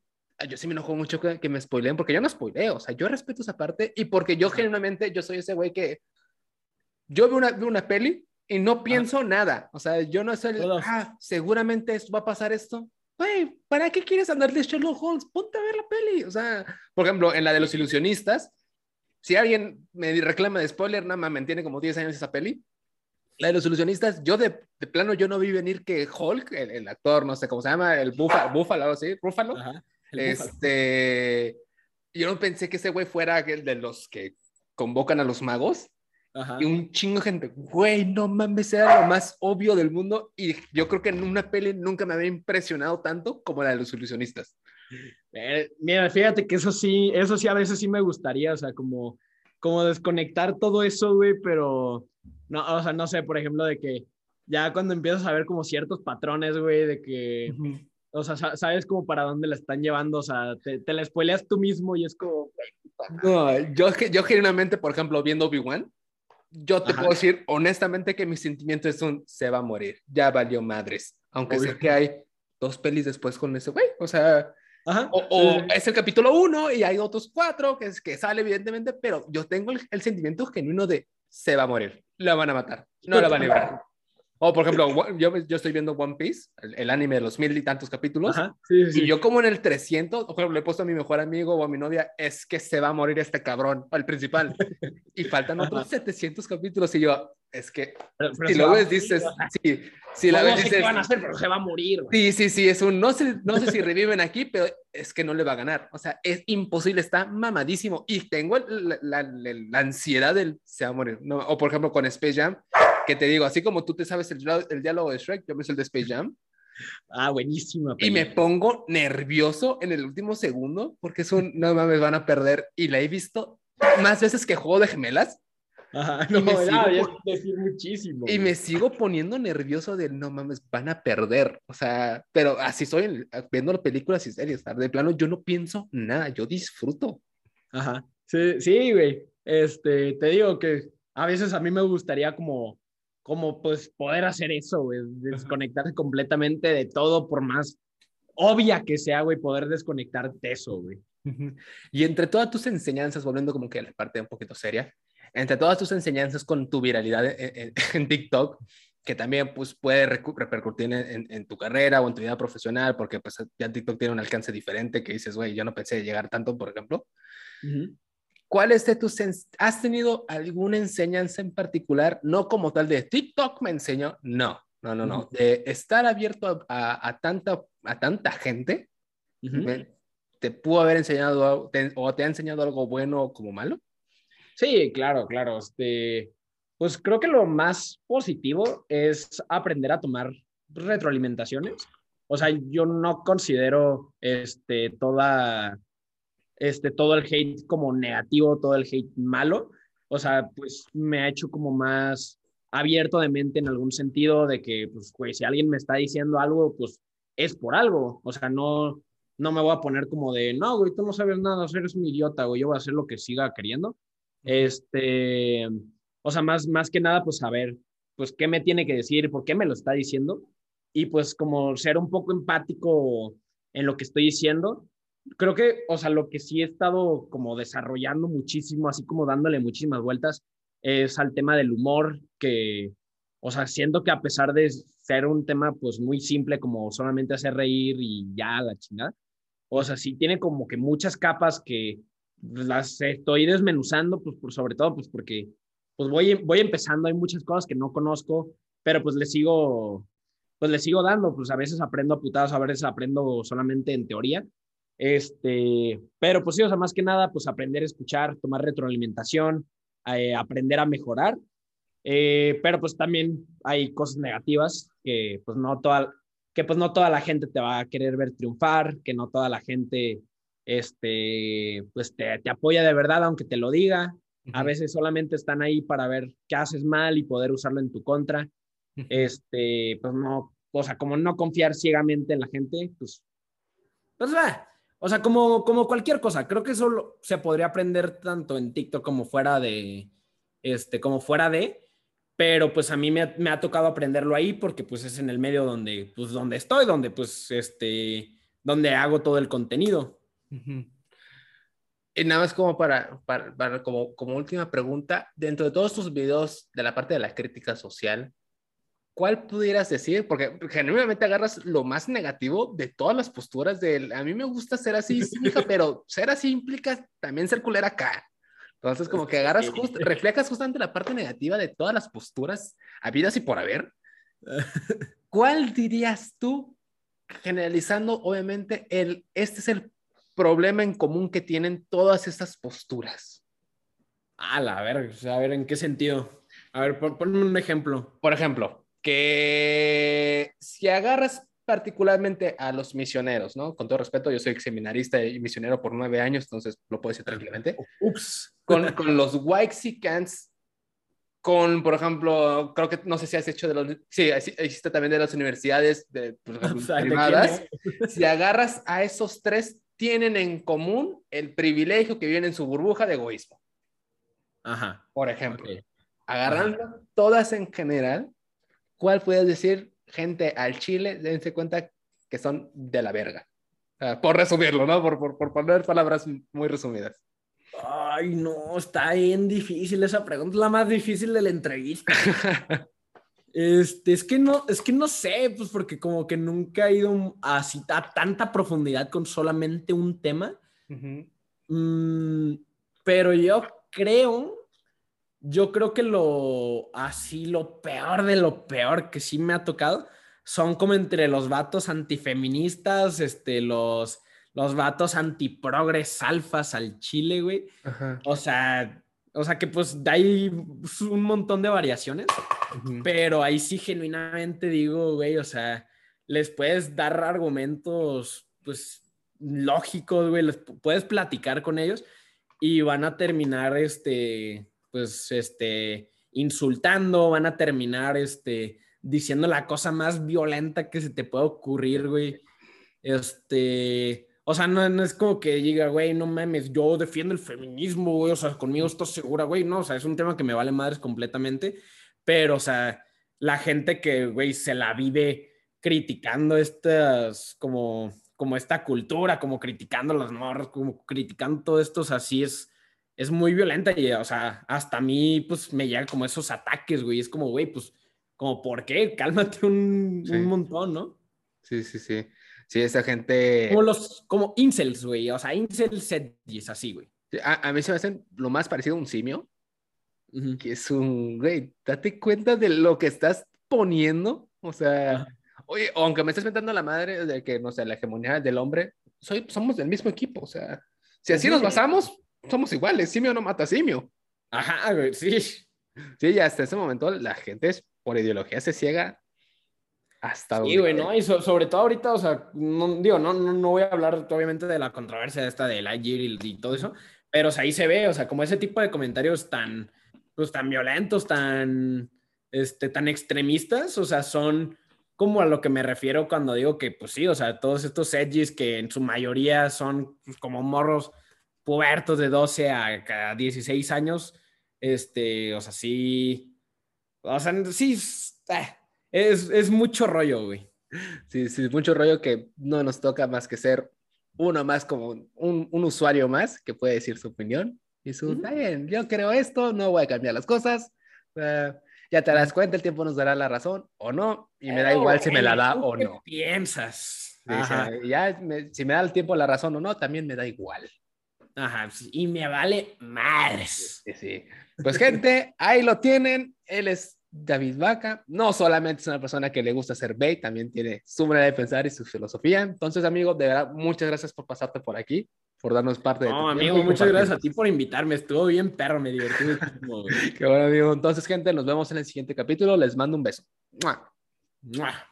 Yo sí me enojo mucho que, que me spoileen, porque yo no spoileo, o sea, yo respeto esa parte y porque yo genuinamente, yo soy ese güey que... Yo veo una, veo una peli y no pienso nada, o sea, yo no soy... el. Ah, seguramente esto va a pasar esto. Güey, ¿para qué quieres andar de Sherlock Holmes? Ponte a ver la peli. O sea, por ejemplo, en la de los ilusionistas, si alguien me reclama de spoiler, nada más me tiene como 10 años esa peli. La de los ilusionistas, yo de, de plano, yo no vi venir que Hulk, el, el actor, no sé cómo se llama, el búfalo, búfalo, algo así, búfalo, Ajá, el búfalo. este, yo no pensé que ese güey fuera el de los que convocan a los magos Ajá. y un chingo de gente, güey, no mames, era lo más obvio del mundo y yo creo que en una peli nunca me había impresionado tanto como la de los ilusionistas. Eh, mira, fíjate que eso sí, eso sí a veces sí me gustaría, o sea, como, como desconectar todo eso, güey, pero no, o sea, no sé, por ejemplo, de que ya cuando empiezas a ver como ciertos patrones, güey, de que, o sea, sa- sabes como para dónde la están llevando, o sea, te, te la spoileas tú mismo y es como. No, yo, yo genuinamente, por ejemplo, viendo Obi-Wan, yo te Ajá. puedo decir honestamente que mi sentimiento es un se va a morir, ya valió madres, aunque sé Obvio. que hay dos pelis después con ese güey, o sea, Ajá. o, o sí, sí. es el capítulo uno y hay otros cuatro que, es, que sale evidentemente, pero yo tengo el, el sentimiento genuino de se va a morir, la van a matar, no la van a librar. O por ejemplo, yo, yo estoy viendo One Piece, el, el anime de los mil y tantos capítulos, Ajá, sí, sí, y yo como en el 300, por ejemplo, le he puesto a mi mejor amigo o a mi novia, es que se va a morir este cabrón, el principal. [LAUGHS] Y faltan otros 700 capítulos y yo, es que Pero- pero si lo ves morir, dices, sí, si la no ves sé dices, qué van a hacer, pero se va a morir, güey. sí, sí, sí, es un, no sé, no sé si reviven aquí, pero es que no le va a ganar. O sea, es imposible, está mamadísimo. Y tengo el- la, la- la- la ansiedad del se va a morir. No, o por ejemplo con Space Jam, que te digo, así como tú te sabes el, diálogo- el diálogo de Shrek, yo me sé el de Space Jam. Ah, buenísima. Y me pongo nervioso en el último segundo porque es un, no mames, van a perder. Y la he visto más veces que Juego de Gemelas Ajá, y no, me ya, sigo decir muchísimo. y güey. me sigo poniendo nervioso de, no mames, van a perder. O sea, pero así soy en- viendo las películas y series. De plano, yo no pienso nada, yo disfruto. Ajá. Sí, sí, güey. Este, te digo que a veces a mí me gustaría como, como pues poder hacer eso, güey, desconectarse completamente de todo, por más obvia que sea, güey, poder desconectar de eso, güey. Y entre todas tus enseñanzas, volviendo como que a la parte un poquito seria, entre todas tus enseñanzas con tu viralidad en, en- [LAUGHS] en TikTok, que también pues, puede repercutir en, en- tu carrera o en tu vida profesional, porque pues ya TikTok tiene un alcance diferente que dices, güey, yo no pensé llegar tanto, por ejemplo. ¿Cuál es de tus, has tenido alguna enseñanza en particular, no como tal de TikTok me enseñó, no, no, no, no, de estar abierto a, a- a tanta, a tanta gente, Ujú. me- te pudo haber enseñado te- o te ha enseñado algo bueno o como malo? Sí, claro, claro. Este, pues creo que lo más positivo es aprender a tomar retroalimentaciones. O sea, yo no considero este, toda, este, todo el hate como negativo, todo el hate malo. O sea, pues me ha hecho como más abierto de mente en algún sentido de que, pues, güey, si alguien me está diciendo algo, pues es por algo. O sea, no, no me voy a poner como de, no, güey, tú no sabes nada, eres un idiota, güey, yo voy a hacer lo que siga queriendo. Este, o sea, más, más que nada, pues saber, pues, qué me tiene que decir, por qué me lo está diciendo, y pues como ser un poco empático en lo que estoy diciendo. Creo que, o sea, lo que sí he estado como desarrollando muchísimo, así como dándole muchísimas vueltas, es al tema del humor, que, o sea, siento que a pesar de ser un tema pues muy simple como solamente hacer reír y ya la chingada, o sea, sí tiene como que muchas capas que las estoy desmenuzando, pues por sobre todo, pues porque pues voy, voy empezando, hay muchas cosas que no conozco, pero pues le sigo, pues le sigo dando, pues a veces aprendo a putados, a veces aprendo solamente en teoría, este, pero pues sí, o sea, más que nada, pues aprender a escuchar, tomar retroalimentación, eh, aprender a mejorar. Eh, pero pues también hay cosas negativas que pues no toda, que pues no toda la gente te va a querer ver triunfar, que no toda la gente este, pues te, te apoya de verdad aunque te lo diga. A veces solamente están ahí para ver qué haces mal y poder usarlo en tu contra. Este, pues no, o sea, como no confiar ciegamente en la gente, pues, pues va. O sea, como, como cualquier cosa, creo que eso se podría aprender tanto en TikTok como fuera de, este, como fuera de, pero pues a mí me, me ha tocado aprenderlo ahí porque pues es en el medio donde, pues donde estoy, donde pues, este, donde hago todo el contenido. Y nada más como para, para, para, como, como última pregunta, dentro de todos tus videos de la parte de la crítica social, ¿cuál pudieras decir? Porque generalmente agarras lo más negativo de todas las posturas de a mí me gusta ser así, [LAUGHS] sí, hija, pero ser así implica también ser culera acá. Entonces, como que agarras, just, reflejas justamente la parte negativa de todas las posturas habidas y por haber. [LAUGHS] ¿Cuál dirías tú, generalizando, obviamente, el, este es el problema en común que tienen todas estas posturas? A la ver, a ver, ¿en qué sentido? A ver, ponme un ejemplo. Por ejemplo, que si agarras particularmente a los misioneros, ¿no? Con todo respeto, yo soy seminarista y misionero por nueve años, entonces lo puedo decir tranquilamente. Ups. Con, con los Whitexicans, con, por ejemplo, creo que, no sé si has hecho de los, sí, existe también de las universidades de, por ejemplo, privadas. Si agarras a esos tres, tienen en común el privilegio que viene en su burbuja de egoísmo. Ajá. Por ejemplo, okay. agarrando Ajá. todas en general, ¿cuál puedes decir, gente al Chile, dense cuenta que son de la verga? Uh, por resumirlo, ¿no? Por, por, por, poner palabras muy resumidas. Ay, no, está bien difícil esa pregunta, es la más difícil de la entrevista. [LAUGHS] este, es que no, es que no sé, pues porque como que nunca he ido así a tanta profundidad con solamente un tema. Uh -huh. mm, pero yo creo yo creo que lo así, lo peor de lo peor que sí me ha tocado son como entre los vatos antifeministas, este, los, los vatos antiprogres alfas al chile, güey. Ajá. O sea, o sea que pues hay un montón de variaciones, uh -huh. pero ahí sí genuinamente digo, güey, o sea, les puedes dar argumentos, pues, lógicos, güey, les puedes platicar con ellos y van a terminar, este, pues, este, insultando, van a terminar, este, diciendo la cosa más violenta que se te pueda ocurrir, güey. Este, o sea, no, no es como que diga, güey, no mames, yo defiendo el feminismo, güey, o sea, conmigo estás segura, güey, no, o sea, es un tema que me vale madres completamente, pero, o sea, la gente que, güey, se la vive criticando estas, como, como esta cultura, como criticando las morras, como criticando todo esto, o sea, sí es, es muy violenta y, o sea, hasta a mí, pues, me llegan como esos ataques, güey. Es como, güey, pues, como, ¿por qué? Cálmate un, sí. un montón, ¿no? Sí, sí, sí. Sí, esa gente... Como los, como incels, güey. O sea, incels es así, güey. A, a, mí se me hacen lo más parecido a un simio. Uh -huh. Que es un, güey, date cuenta de lo que estás poniendo. O sea, uh -huh. oye, aunque me estés metiendo la madre de que, no sé, la hegemonía del hombre, soy, somos del mismo equipo. O sea, si así uh -huh. nos basamos, somos iguales, simio no mata simio. Ajá, güey, sí. Sí, y hasta ese momento la gente es, por ideología se ciega hasta Sí, güey, ¿no? Y so, sobre todo ahorita, o sea, no, digo, no, no, no, voy a hablar obviamente de la controversia esta de la y, y todo eso, pero o sea, ahí se ve, o sea, como ese tipo de comentarios tan, pues tan violentos, tan, este, tan extremistas, o sea, son como a lo que me refiero cuando digo que, pues sí, o sea, todos estos edgys que en su mayoría son pues, como morros pubertos de 12 a, a 16 años, este, o sea, sí, o sea, sí, eh, es, es mucho rollo, güey. Sí, sí, mucho rollo que no nos toca más que ser uno más como un, un usuario más que puede decir su opinión. Y su, está bien, yo creo esto, no voy a cambiar las cosas. Uh, ya te das cuenta, el tiempo nos dará la razón o no, y me da igual si me la da o no. ¿Qué piensas? Sí, ya, me, si me da el tiempo la razón o no, también me da igual. Ajá, y me vale madres. Sí, sí. Pues gente, ahí lo tienen. Él es David Vaca. No solamente es una persona que le gusta hacer bait, también tiene su manera de pensar y su filosofía. Entonces, amigo, de verdad, muchas gracias por pasarte por aquí. por darnos parte de No, amigo, muchas gracias a ti por invitarme. Estuvo bien perro, me divertí [LAUGHS] Qué bueno, amigo. Entonces, gente, nos vemos en el siguiente capítulo. Les mando un beso. ¡Mua! ¡Mua!